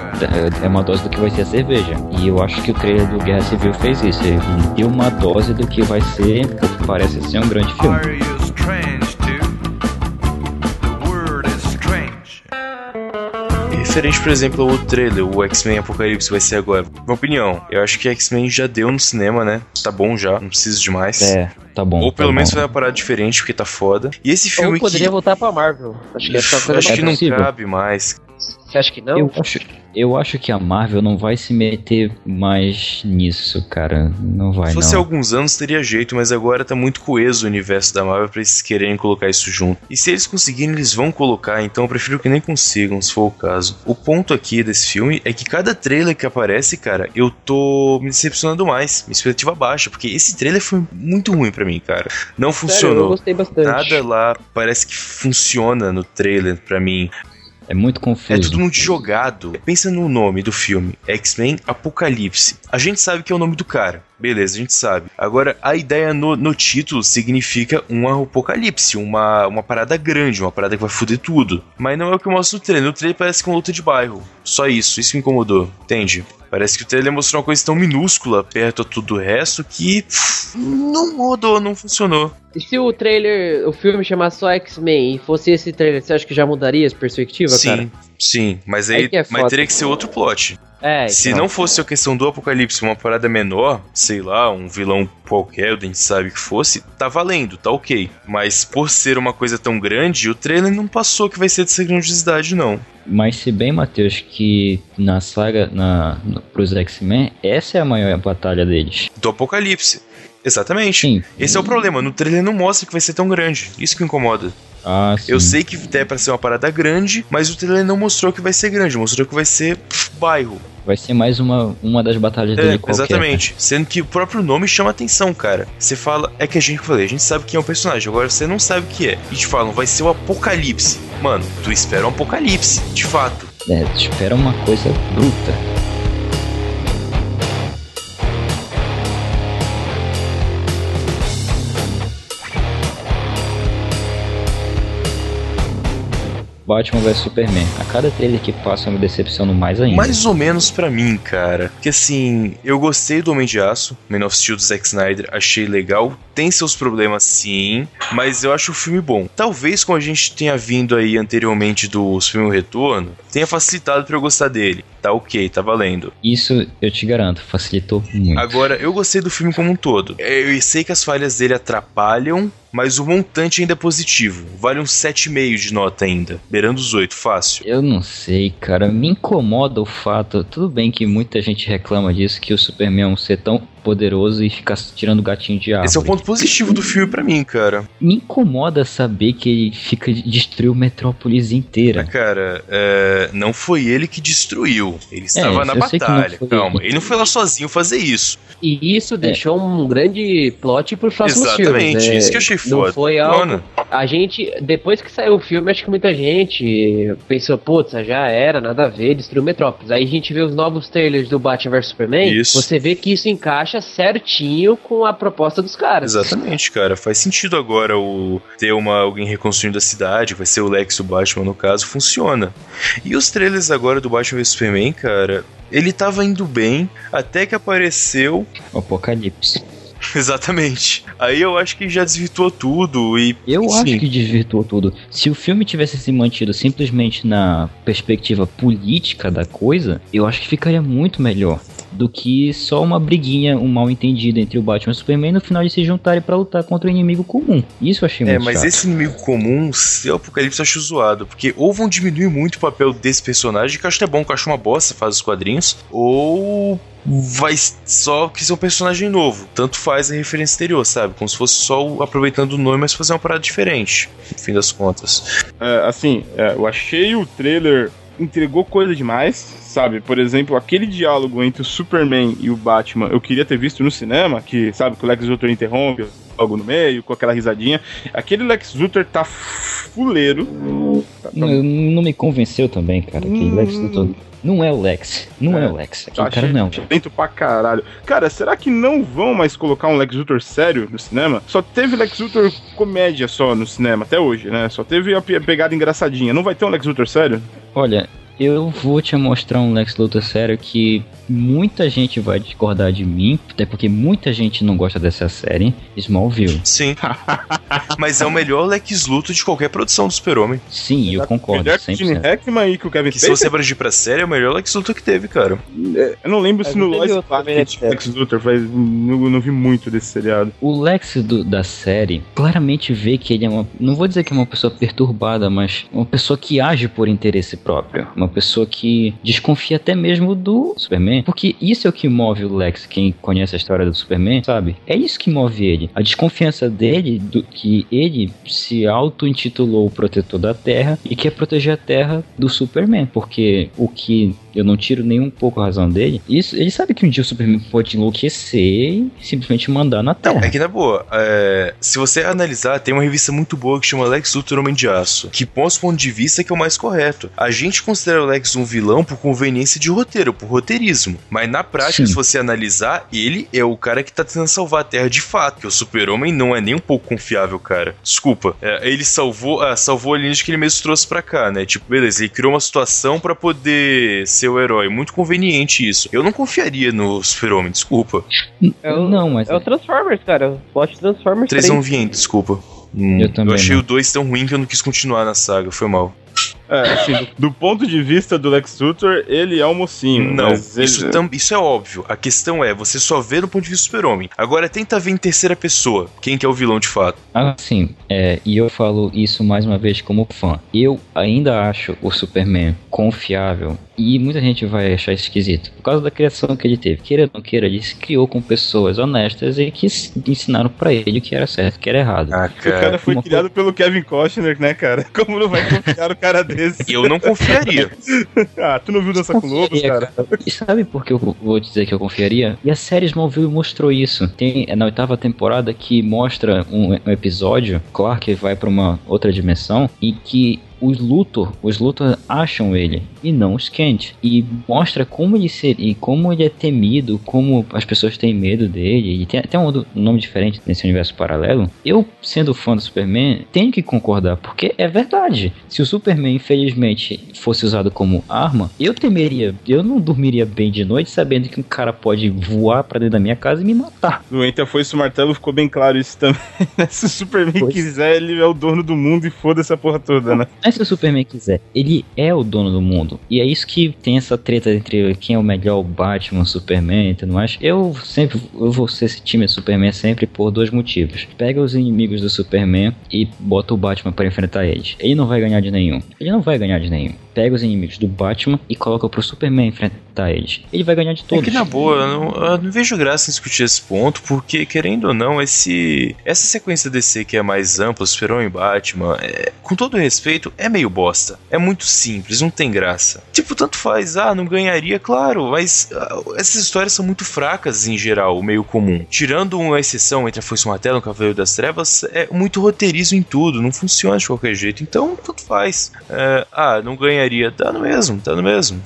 É- É uma dose do que vai ser a cerveja. E eu acho que o trailer do Guerra Civil fez isso. Ele deu uma dose do que vai ser, parece ser um grande filme. Referente, por exemplo, outro trailer, o X-Men Apocalipse vai ser agora. Minha opinião, eu acho que X-Men já deu no cinema, né? Tá bom já, não preciso de mais. É, tá bom. Ou pelo tá menos bom. foi uma parada diferente, porque tá foda. E esse filme Ou poderia que... voltar pra Marvel. Acho que é só coisa Acho que É não possível. cabe mais. Você acha que não? Eu acho, eu acho que a Marvel não vai se meter mais nisso, cara. Não vai, Se fosse não. alguns anos teria jeito, mas agora tá muito coeso o universo da Marvel pra eles quererem colocar isso junto. E se eles conseguirem, eles vão colocar, então eu prefiro que nem consigam, se for o caso. O ponto aqui desse filme é que cada trailer que aparece, cara, eu tô me decepcionando mais, minha expectativa baixa, porque esse trailer foi muito ruim pra mim, cara. Não Sério, eu funcionou. gostei bastante. Nada lá parece que funciona no trailer pra mim. É muito É confuso. tudo muito jogado. Pensa no nome do filme: X-Men Apocalipse. A gente sabe que é o nome do cara. Beleza, a gente sabe. Agora, a ideia no, no título significa um apocalipse, uma, uma parada grande, uma parada que vai foder tudo. Mas não é o que mostra no trailer. No trailer parece é uma luta de bairro. Só isso, isso me incomodou, entende? Parece que o trailer mostrou uma coisa tão minúscula perto a tudo o resto que pff, não rodou, não funcionou. E se o trailer, o filme chamasse só X-Men e fosse esse trailer, você acha que já mudaria as perspectivas, sim, cara? sim, mas Aí aí, que é mas teria que ser outro plot. É, Se então. não fosse a questão do apocalipse, uma parada menor, sei lá, um vilão qualquer, a gente sabe que fosse, tá valendo, tá ok. Mas por ser uma coisa tão grande, o trailer não passou que vai ser dessa grandiosidade, não. Mas se bem, Matheus, que na saga, na, no, pros X-Men, essa é a maior batalha deles. Do apocalipse. Exatamente. Sim. Esse é o problema, no trailer não mostra que vai ser tão grande. Isso que incomoda. Ah. Eu sei que é pra ser uma parada grande, mas o trailer não mostrou que vai ser grande, mostrou que vai ser pff, bairro. Vai ser mais uma, uma das batalhas dele É, qualquer. exatamente. Sendo que o próprio nome chama atenção, cara. Você fala, é que a gente falei, a gente sabe quem é o personagem, agora você não sabe o que é. E te falam, vai ser o apocalipse. Mano, tu espera um apocalipse, de fato. É, tu espera uma coisa bruta. Batman vs Superman. A cada trailer que passa eu me decepciono mais ainda. Mais ou menos pra mim, cara. Porque assim, eu gostei do Homem de Aço, Man of Steel do Zack Snyder, achei legal. Tem seus problemas sim, mas eu acho o filme bom. Talvez como a gente tenha vindo aí anteriormente do filme Retorno, tenha facilitado pra eu gostar dele. Tá ok, tá valendo. Isso eu te garanto, facilitou muito. Agora, eu gostei do filme como um todo. Eu sei que as falhas dele atrapalham, mas o montante ainda é positivo. Vale um 7,5 de nota ainda. Beirando os 8, fácil. Eu não sei, cara. Me incomoda o fato. Tudo bem que muita gente reclama disso, que o Superman é um ser tão poderoso e ficar tirando gatinho de árvore. Esse é o ponto positivo do filme pra mim, cara. Me incomoda saber que ele fica destruiu Metrópolis inteira. Mas, cara, é, não foi ele que destruiu. Ele estava na eu sei que não batalha. Calma, ele. ele não foi lá sozinho fazer isso. E isso deixou um grande plot pros próximos Exatamente, filmes. né? isso que eu achei Não foda. foi algo. Mano, A gente, depois que saiu o filme, acho que muita gente pensou, putz, já era, nada a ver, destruiu Metrópolis. Aí a gente vê os novos trailers do Batman vs Superman. Isso. Você vê que isso encaixa certinho com a proposta dos caras. Exatamente, cara. Faz sentido agora o ter uma, alguém reconstruindo a cidade, vai ser o Lex do Batman no caso, funciona. E os trailers agora do Batman vs Superman, cara, ele tava indo bem até que apareceu. Apocalipse. Exatamente. Aí eu acho que já desvirtuou tudo e. Eu enfim, acho que desvirtuou tudo. Se o filme tivesse se mantido simplesmente na perspectiva política da coisa, eu acho que ficaria muito melhor do que só uma briguinha, um mal entendido entre o Batman e o Superman e no final de se juntarem pra lutar contra o inimigo comum. Isso eu achei É, muito mas chato. esse inimigo comum, seu Apocalipse, eu acho zoado. Porque ou vão diminuir muito o papel desse personagem, que eu acho até bom, que eu acho uma bosta, faz os quadrinhos, ou vai só que ser um personagem novo. Tanto faz a referência anterior, sabe? Como se fosse só o- aproveitando o nome, mas fazer uma parada diferente, no fim das contas. É, assim, é, eu achei o trailer entregou coisa demais, sabe? Por exemplo, aquele diálogo entre o Superman e o Batman, eu queria ter visto no cinema, que, sabe, que o Lex Luthor interrompe logo no meio, com aquela risadinha. Aquele Lex Luthor tá fuleiro. Tá- tá- Não, não me convenceu também, cara. Que Hum. Lex Luthor não é o Lex. Não é, É. o Lex. Aquele cara não. lento pra caralho. Cara, será que não vão mais colocar um Lex Luthor sério no cinema? Só teve Lex Luthor comédia só no cinema, até hoje, né? Só teve a pe- pegada engraçadinha. Não vai ter um Lex Luthor sério? Olha, eu vou te mostrar um Lex Luthor sério que muita gente vai discordar de mim, até porque muita gente não gosta dessa série, Smallville. Sim. mas é o melhor Lex Luthor de qualquer produção do Super-Homem. Sim, eu concordo, Melhor que o Gene 100%. Hackman e que o Kevin Que se você abranger pra série, é o melhor Lex Luthor que teve, cara. É, Eu não lembro Mas se no Lois né, Lex Luthor faz. Não, não vi muito desse seriado. O Lex do- da série claramente vê que ele é uma. Não vou dizer que é uma pessoa perturbada, mas uma pessoa que age por interesse próprio. Uma pessoa que desconfia até mesmo do Superman. Porque isso é o que move o Lex, quem conhece a história do Superman, sabe? É isso que move ele. A desconfiança dele, do que ele se auto-intitulou o protetor da Terra e quer proteger a Terra do Superman. Porque o que eu não tiro nem um pouco a razão dele. Isso, ele sabe que um dia o Superman pode enlouquecer e simplesmente mandar na Terra. Não, é que na boa, é, se você analisar, tem uma revista muito boa que chama Lex Luthor Homem de Aço, que os pontos de vista que é o mais correto. A gente considera o Lex um vilão por conveniência de roteiro, por roteirismo. Mas na prática, Sim. se você analisar, ele é o cara que tá tentando salvar a Terra de fato, que o super-homem não é nem um pouco confiável, cara. Desculpa. É, ele salvou, ah, salvou a linha que ele mesmo trouxe pra cá, né? Tipo, beleza, ele criou uma situação pra poder ser o herói. Muito conveniente isso. Eu não confiaria no super-homem, desculpa. É o- não, mas É o Transformers, cara. O plot Transformers 3 3. não vi ainda, desculpa. Hum, Eu também achei não. o 2 tão ruim que eu não quis continuar na saga, foi mal. É, assim, do, do ponto de vista do Lex Luthor, ele é um mocinho. Não, mas ele- isso, tam- isso é óbvio. A questão é, você só vê do ponto de vista do super-homem. Agora tenta ver em terceira pessoa quem que é o vilão de fato. Assim, é, e eu falo isso mais uma vez como fã. Eu ainda acho o Superman confiável e muita gente vai achar isso esquisito por causa da criação que ele teve. Queira ou não queira, ele se criou com pessoas honestas e que ensinaram pra ele o que era certo e o que era errado. Ah, O cara foi uma criado pelo Kevin Costner, né, cara? Como não vai confiar o cara desse. E eu não confiaria. Ah, tu não viu Dança com Lobos, Confiaria, cara? E sabe por que eu vou dizer que eu confiaria? E a série Smallville mostrou isso. Tem é na oitava temporada que mostra um, um episódio, Clark vai pra uma outra dimensão, em que os Luthor, os Luthor acham ele e não os Kent. E mostra como ele ser, e como ele é temido, como as pessoas têm medo dele. E tem até um, outro- um nome diferente nesse universo paralelo. Eu, sendo fã do Superman, tenho que concordar, porque é verdade. Se o Superman, infelizmente, fosse usado como arma, eu temeria, eu não dormiria bem de noite sabendo que um cara pode voar pra dentro da minha casa e me matar. No Enter foi o martelo, ficou bem claro isso também. né? Se o Superman Pois. quiser, ele é o dono do mundo e foda essa porra toda, né? Mas se o Superman quiser, ele é o dono do mundo. E é isso que tem essa treta entre quem é o melhor, o Batman, o Superman e tudo mais. Eu sempre, eu vou ser esse time do Superman sempre por dois motivos. Pega os inimigos do Superman e bota o Batman para enfrentar eles. Ele não vai ganhar de nenhum. Ele não vai ganhar de nenhum. Pega os inimigos do Batman e coloca pro Superman enfrentar eles. Ele vai ganhar de É todos. que na boa, eu não, eu não vejo graça em discutir esse ponto, porque querendo ou não, esse essa sequência DC que é mais ampla, Super-Homem e Batman, é, com todo respeito, é meio bosta. É muito simples, não tem graça. Tipo, tanto faz, ah, não ganharia, claro, mas ah, essas histórias são muito fracas em geral, o meio comum. Tirando uma exceção entre a Foice Martelo e o Cavaleiro das Trevas, é muito roteirismo em tudo, não funciona de qualquer jeito, então tanto faz. É, ah, não ganharia, tá no mesmo, tá no mesmo.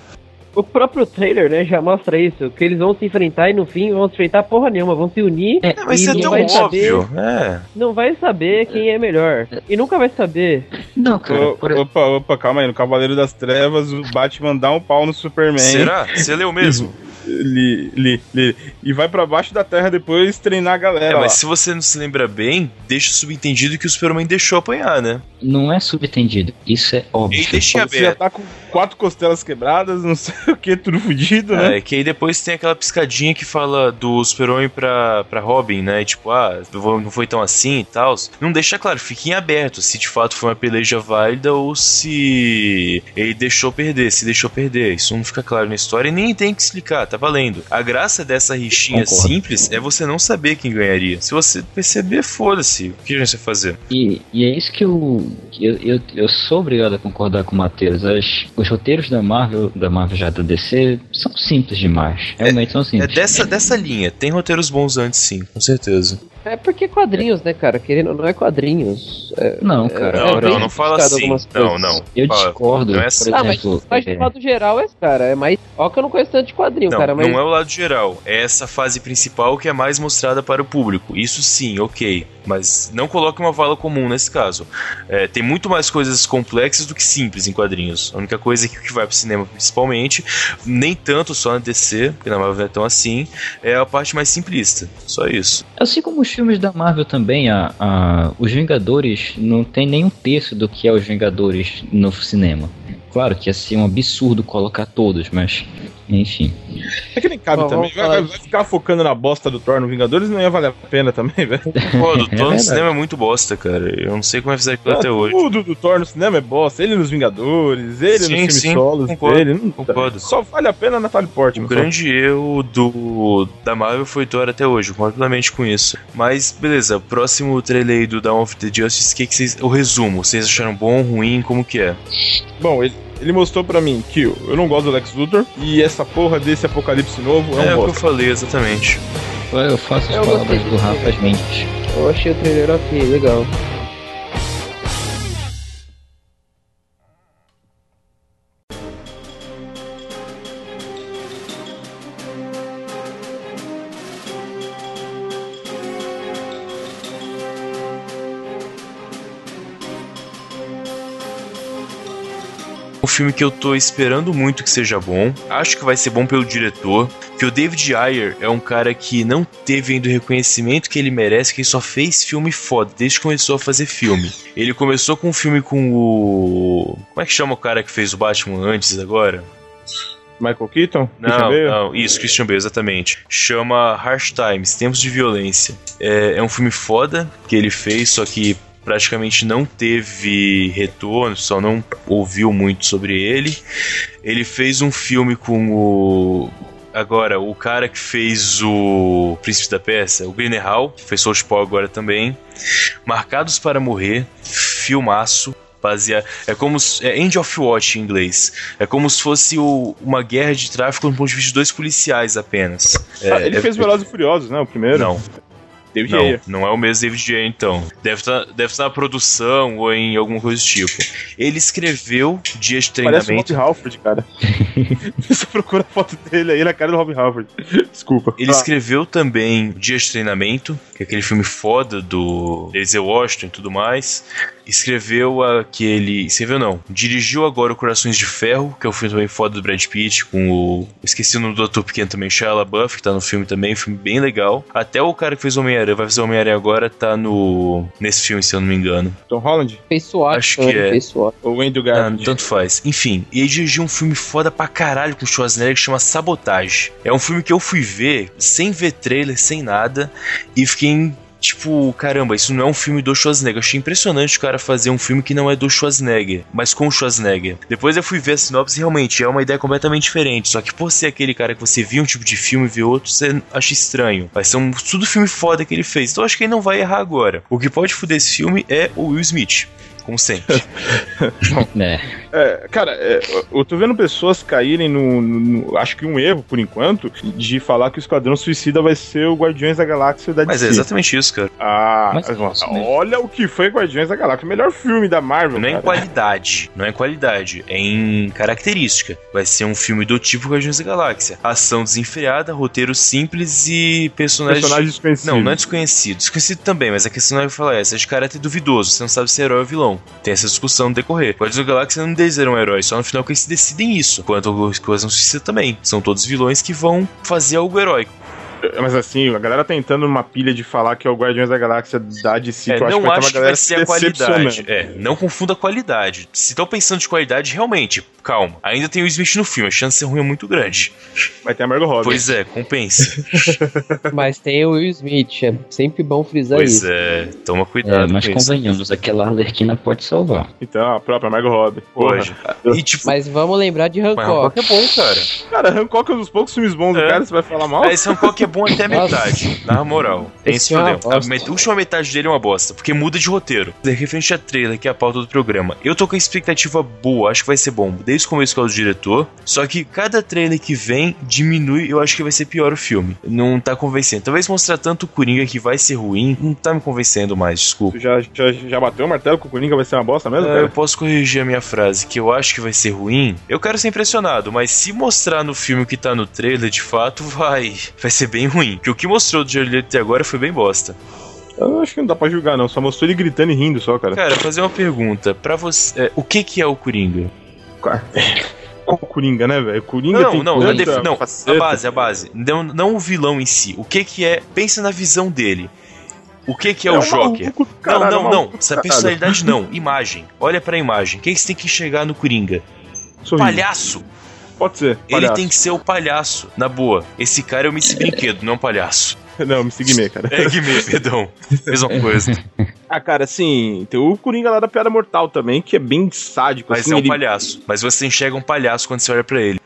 O próprio trailer, né, já mostra isso. Que eles vão se enfrentar e no fim vão se enfrentar porra nenhuma, vão se unir. É, É, mas isso é não tão vai saber- óbvio, é. Não vai saber quem é melhor. E nunca vai saber. Não, cara. Ô, por- Opa, opa, calma aí. No Cavaleiro das Trevas, o Batman dá um pau no Superman. Será? Você leu mesmo? Li, li, li. E vai pra baixo da terra depois treinar a É, galera. mas lá. se você não se lembra bem, deixa subentendido que o Superman deixou apanhar, né? Não é subentendido. Isso é óbvio. E deixa em Você já aberto. tá com quatro costelas quebradas, não sei o que, tudo fudido, né? É, que aí depois tem aquela piscadinha que fala do Super-Homem pra, pra Robin, né? Tipo, ah, não foi tão assim e tal. Não deixa claro, fica em aberto se de fato foi uma peleja válida ou se ele deixou perder, se deixou perder. Isso não fica claro na história e nem tem que explicar, tá valendo. A graça dessa rixinha Concordo. simples é você não saber quem ganharia. Se você perceber, foda-se. O que a gente vai fazer? E, e é isso que eu, eu, eu. eu sou obrigado a concordar com o Matheus. As- Os roteiros da Marvel, da Marvel já da DC, são simples demais. Realmente são É simples. dessa, dessa linha. Tem roteiros bons antes, sim, com certeza. É porque quadrinhos, né, cara? Querendo não é quadrinhos. É, Não, cara. é Não, por bem não, não fala assim. Não, não. Eu Fala. discordo, Não é assim. Ah, mas, mas é, de modo geral é, cara, é mais. Ó, que eu não conheço tanto de quadrinho, Não, cara, mas. não é o lado geral. É essa fase principal que é mais mostrada para o público. Isso sim, ok. Mas não coloque uma vala comum nesse caso. É, tem muito mais coisas complexas do que simples em quadrinhos. A única coisa que, que vai pro cinema, principalmente, nem tanto só na DC, porque na Marvel não é tão assim, é a parte mais simplista. Só isso. Assim como os filmes da Marvel também, a, a- os Vingadores não tem nenhum terço do que é os Vingadores no cinema. Claro que ia ser um absurdo colocar todos, mas enfim. É que nem cabe Bom, também. Vai, vai- vai ficar focando na bosta do Thor no Vingadores não ia valer a pena também, velho. Pô, do É Thor no verdade. cinema é muito bosta, cara. Eu não sei como é que fizeram aquilo até hoje. Tudo do Thor no cinema é bosta. Ele nos Vingadores, ele Sim, nos filmes sim, solos concordo, dele. Não, concordo. Só vale a pena a Natalie Portman. O grande erro do da Marvel foi Thor até hoje, concordo plenamente com isso. Mas, beleza, próximo trailer aí do Dawn of the Justice, que que vocês, o resumo, vocês acharam bom, ruim, como que é? Bom, ele, ele mostrou pra mim que eu não gosto do Lex Luthor e essa porra desse apocalipse novo é É, um o que eu bosta. falei, exatamente. Eu faço as Eu palavras do Rafa as minhas. Eu achei o trailer ok, legal. Filme que eu tô esperando muito que seja bom. Acho que vai ser bom pelo diretor. Que o David Ayer é um cara que não teve ainda o reconhecimento que ele merece, que ele só fez filme foda desde que começou a fazer filme. Ele começou com um filme com o. Como é que chama o cara que fez o Batman antes agora? Michael Keaton? Não, não, isso, Christian Bale, exatamente. Chama Harsh Times, Tempos de Violência. É, é um filme foda que ele fez, só que praticamente não teve retorno, só não ouviu muito sobre ele. Ele fez um filme com o. Agora, o cara que fez o Príncipe da Peça, o Gyllenhaal, que fez South Paul agora também. Marcados para Morrer, filmaço. baseado. É como se, é End of Watch em inglês. É como se fosse o- uma guerra de tráfico do ponto de vista de dois policiais apenas. É, Ah, ele é- fez Velozes e Furiosos, né? O primeiro. Não, David não, Ayer. não é o mesmo David Ayer, então. Deve estar deve estar na produção ou em alguma coisa do tipo. Ele escreveu Dias de Parece o Treinamento. Rob Halford, cara. Você procura a foto dele aí na cara do Rob Halford. Desculpa. Ele Ah, escreveu também Dias de Treinamento, que é aquele filme foda do Denzel Washington e tudo mais. Escreveu aquele. Escreveu não. Dirigiu agora o Corações de Ferro, que é o filme também foda do Brad Pitt, com o. Esqueci o nome do ator pequeno também, Shia LaBeouf, que tá no filme também, um filme bem legal. Até o cara que fez o Homem-Aranha, vai fazer o Homem-Aranha agora, tá no. nesse filme, se eu não me engano. Tom Holland Fez SWAT, Acho que é. fez SWAT. ou Andrew Ah, Garfield? tanto faz. Enfim, e ele dirigiu um filme foda pra caralho com Schwarzenegger que chama Sabotage. É um filme que eu fui ver sem ver trailer, sem nada, e fiquei em, Tipo, caramba, isso não é um filme do Schwarzenegger. Eu achei impressionante o cara fazer um filme que não é do Schwarzenegger, mas com o Schwarzenegger. Depois eu fui ver a sinopse e realmente é uma ideia completamente diferente. Só que por ser aquele cara que você via um tipo de filme e vê outro, você acha estranho. Vai ser um tudo filme foda que ele fez. Então eu acho que ele não vai errar agora. O que pode foder esse filme é o Will Smith. Como sempre. É. É, cara, é, eu tô vendo pessoas caírem no, no- no- Acho que um erro, por enquanto, de falar que o Esquadrão Suicida vai ser o Guardiões da Galáxia da Mas é DC. exatamente isso, cara. Ah, Mas nossa, mesmo. olha o que foi Guardiões da Galáxia. O melhor filme da Marvel. Não é em cara. qualidade, não é em qualidade, é em característica. Vai ser um filme do tipo Guardiões da Galáxia. Ação desenfreada, roteiro simples e personagens. Personagens desconhecidos. Não, não é desconhecido. Desconhecido também, mas a questão não é falar essa, é de caráter duvidoso. Você não sabe se é herói ou vilão. Tem essa discussão no decorrer. Guardiões da Galáxia não deles eram heróis, só no final que eles decidem isso. Quanto ao Esquadrão Suicida também. São todos vilões que vão fazer algo heróico. Mas assim, a galera tá entrando numa pilha de falar que é o Guardiões da Galáxia da DC, É, eu acho que não vai acho que vai ser a qualidade. É, não confunda a qualidade. Se estão pensando de qualidade, realmente, calma. Ainda tem o Smith no filme, a chance de ser ruim é muito grande. Vai ter a Margot Robbie. Pois é, compensa. Mas tem o Will Smith, é sempre bom frisar pois isso. é, toma É, cuidado mas com isso. convenhamos, aquela Arlequina pode salvar. Então, a própria Margot Robbie. Pode. E tipo, Mas vamos lembrar de mas Hancock. Hancock é bom, cara. Cara, Hancock é um dos poucos filmes bons do É. cara, você vai falar mal? Esse Hancock é bom até a metade, na moral. Tem esse Esse é problema. A bosta. met- última metade dele é uma bosta, porque muda de roteiro. Referente a trailer, que é a pauta do programa. Eu tô com a expectativa boa, acho que vai ser bom. Desde o começo que é o diretor. Só que cada trailer que vem diminui, eu acho que vai ser pior o filme. Não tá convencendo. Talvez mostrar tanto o Coringa que vai ser ruim, não tá me convencendo mais, desculpa. Tu já, já, já bateu o martelo que o Coringa vai ser uma bosta mesmo, cara? eu posso corrigir a minha frase, que eu acho que vai ser ruim. Eu quero ser impressionado, mas se mostrar no filme o que tá no trailer, de fato, vai. Vai ser bem ruim. Porque o que mostrou do Jared até agora foi bem bosta. Eu acho que não dá pra julgar, não. Só mostrou ele gritando e rindo só, cara. Cara, fazer uma pergunta. Pra você. é, o que que é o Coringa? Qual o Coringa, né, velho? Coringa Não, tem não, não, a base, a base. Não, não o vilão em si. O que que é. Pensa na visão dele. O que que é, o um Joker? maluco caralho, não, é não, não. Essa caralho. personalidade não. Imagem. Olha pra imagem. O que que você tem que enxergar no Coringa? Sorriso. Palhaço. Pode ser. Ele palhaço. tem que ser o palhaço, na boa. Esse cara é o Miss Brinquedo, não é um palhaço. Não, me segui meio, cara. É Guimê, perdão. Mesma coisa. Ah, cara, assim, tem o Coringa lá da Piada Mortal também, que é bem sádico. Mas assim, é um ele... palhaço. Mas você enxerga um palhaço quando você olha pra ele.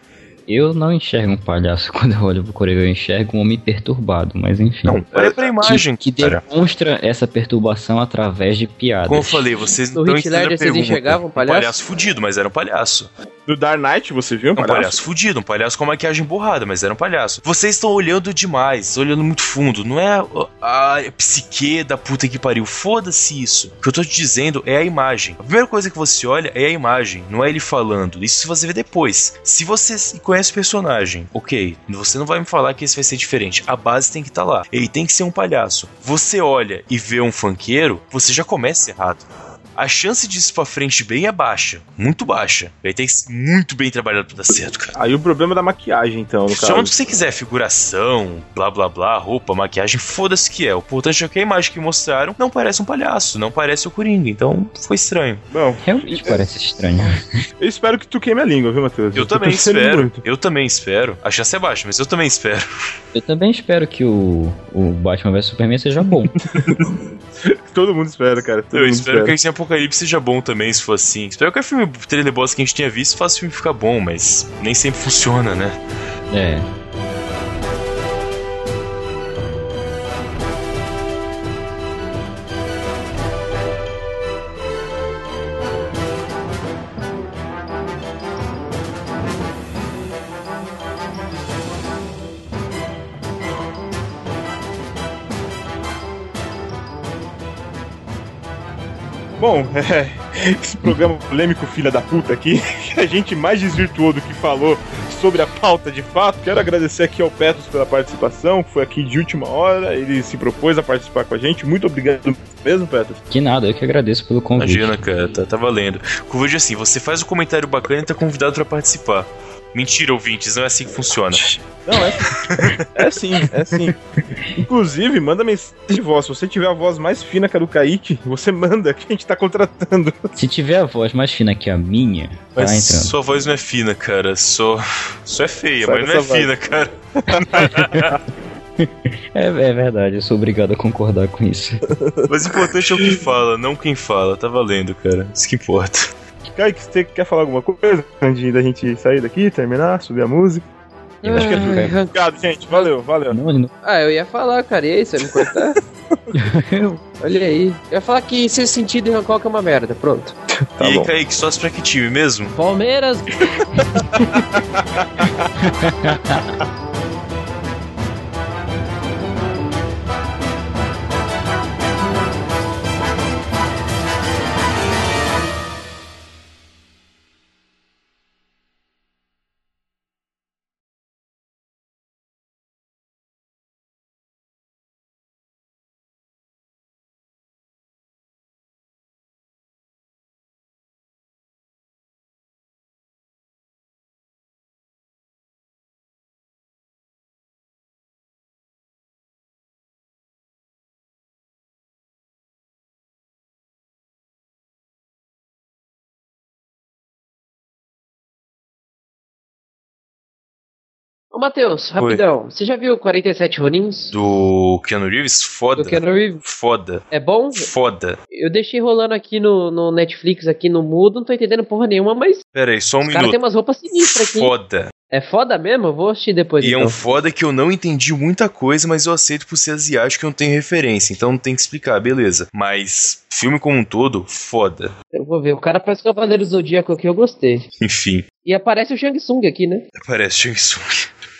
Eu não enxergo um palhaço quando eu olho pro Coringa, eu enxergo um homem perturbado, mas enfim. Não, olha pra imagem, que, que demonstra essa perturbação através de piadas. Como eu falei, vocês não Hit entenderam a vocês enxergavam um palhaço? Um palhaço fudido, mas era um palhaço. Do Dark Knight, você viu? Um palhaço fudido, um palhaço com maquiagem borrada, mas era um palhaço. Vocês estão olhando demais, olhando muito fundo. Não é a, a psique da puta que pariu. Foda-se isso. O que eu tô te dizendo é a imagem. A primeira coisa que você olha é a imagem, não é ele falando. Isso você vê depois. Se você conhece o personagem, ok, você não vai me falar que esse vai ser diferente. A base tem que estar lá. Ele tem que ser um palhaço. Você olha e vê um funkeiro, você já começa errado a chance disso pra frente bem é baixa. Muito baixa. Ele tem que ser muito bem trabalhado pra dar certo, cara. Aí o problema é da maquiagem, então, no Chama do caso. que você quiser, figuração, blá blá blá, roupa, maquiagem, foda-se que é. O importante é que a imagem que mostraram não parece um palhaço, não parece o Coringa, então foi estranho. Bom, Realmente parece estranho. eu espero que tu queime a língua, viu, Matheus? Eu tô também espero, muito. eu também espero. A chance é baixa, mas eu também espero. Eu também espero que o, o Batman vs Superman seja bom. Todo mundo espera, cara. Todo eu mundo espero que esse Apocalipse seja bom também, se for assim. Espero que o filme trailer boss que a gente tenha visto faça o filme ficar bom, mas nem sempre funciona, né? É. Bom, é, esse programa polêmico, filha da puta aqui, que a gente mais desvirtuou do que falou sobre a pauta de fato. Quero agradecer aqui ao Petros pela participação, foi aqui de última hora, ele se propôs a participar com a gente. Muito obrigado mesmo, Petros. Que nada, eu que agradeço pelo convite. Imagina, cara, tá, tá valendo. Convide assim, você faz um comentário bacana e tá convidado pra participar. Mentira, ouvintes, não é assim que funciona. Não, é, é sim, é sim. Inclusive, manda mensagem de voz. Se você tiver a voz mais fina que a do Kaique, você manda que a gente tá contratando. Se tiver a voz mais fina que a minha, tá Mas entrando. sua voz não é fina, cara. Só, só é feia, Sai mas não é voz. fina, cara. É, é verdade, eu sou obrigado a concordar com isso. Mas o importante é o que fala, não quem fala. Tá valendo, cara. Isso que importa. Kaique, você quer falar alguma coisa antes da gente sair daqui, terminar, subir a música? Eu acho que é Ah, Obrigado, gente. Valeu, valeu. Não, não. Ah, eu ia falar, cara. E aí, você vai me cortar? Olha aí. Eu ia falar que ser sentido em Hancock é uma merda. Pronto. Tá e aí, bom. Kaique, só pra que time mesmo? Palmeiras. Ô, Matheus, rapidão. Você já viu 47 Ronins? Do Keanu Reeves? Foda. Do Keanu Reeves? Foda. É bom? Foda. Eu deixei rolando aqui no, no Netflix, aqui no mudo, não tô entendendo porra nenhuma, mas Pera aí, só um os caras têm minuto. umas roupas sinistras aqui. Foda. É foda mesmo? Eu vou assistir depois E é então. um foda que eu não entendi muita coisa, mas eu aceito por ser asiático e eu não tenho referência, então não tem que explicar, beleza. Mas filme como um todo, foda. Eu vou ver. O cara parece Cavaleiro do Zodíaco aqui, eu gostei. Enfim, E aparece o Shang Tsung aqui, né? parece Shang Tsung.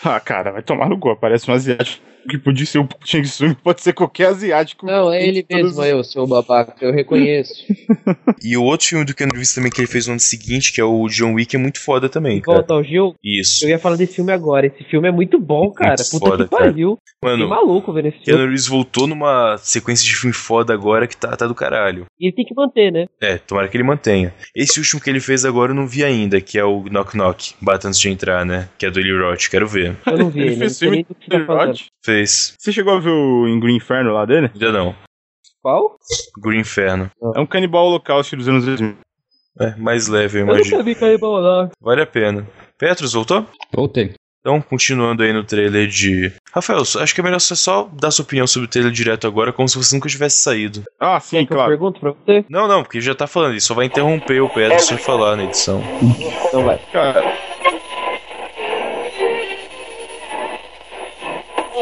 Ah, cara, vai tomar no gol. Parece um asiático que podia ser o Shang Tsung, pode ser qualquer asiático. Não, é ele mesmo, eu, seu babaca, eu reconheço. E o outro filme do Keanu Reeves também que ele fez no ano seguinte, que é o John Wick, é muito foda também, cara. Volta ao Gil, Isso. eu ia falar desse filme agora. Esse filme é muito bom, cara. Muito Puta foda, que pariu. Fiquei Mano, maluco esse Keanu filme. Reeves voltou numa sequência de filme foda agora que tá, tá do caralho. E ele tem que manter, né? É, tomara que ele mantenha. Esse último que ele fez agora eu não vi ainda, que é o Knock Knock, Bata antes de entrar, né? Que é do Eli Roth, quero ver. Eu não vi Ele fez filme nem do que tá falando. Você chegou a ver o em Green Inferno lá dele? Ainda não. Qual? Green Inferno. É um canibal holocausto dos anos 2000. É, mais leve, eu Eu nunca imagino. vi Canibal lá. Vale a pena. Petros, voltou? Voltei. Então, continuando aí no trailer de. Rafael, acho que é melhor você só dar sua opinião sobre o trailer direto agora, como se você nunca tivesse saído. Ah, sim, Quer que eu claro. pergunto pra você? Não, não, porque já tá falando, ele só vai interromper o Petros sem falar na edição. Então vai. Cara,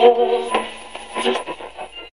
Oh.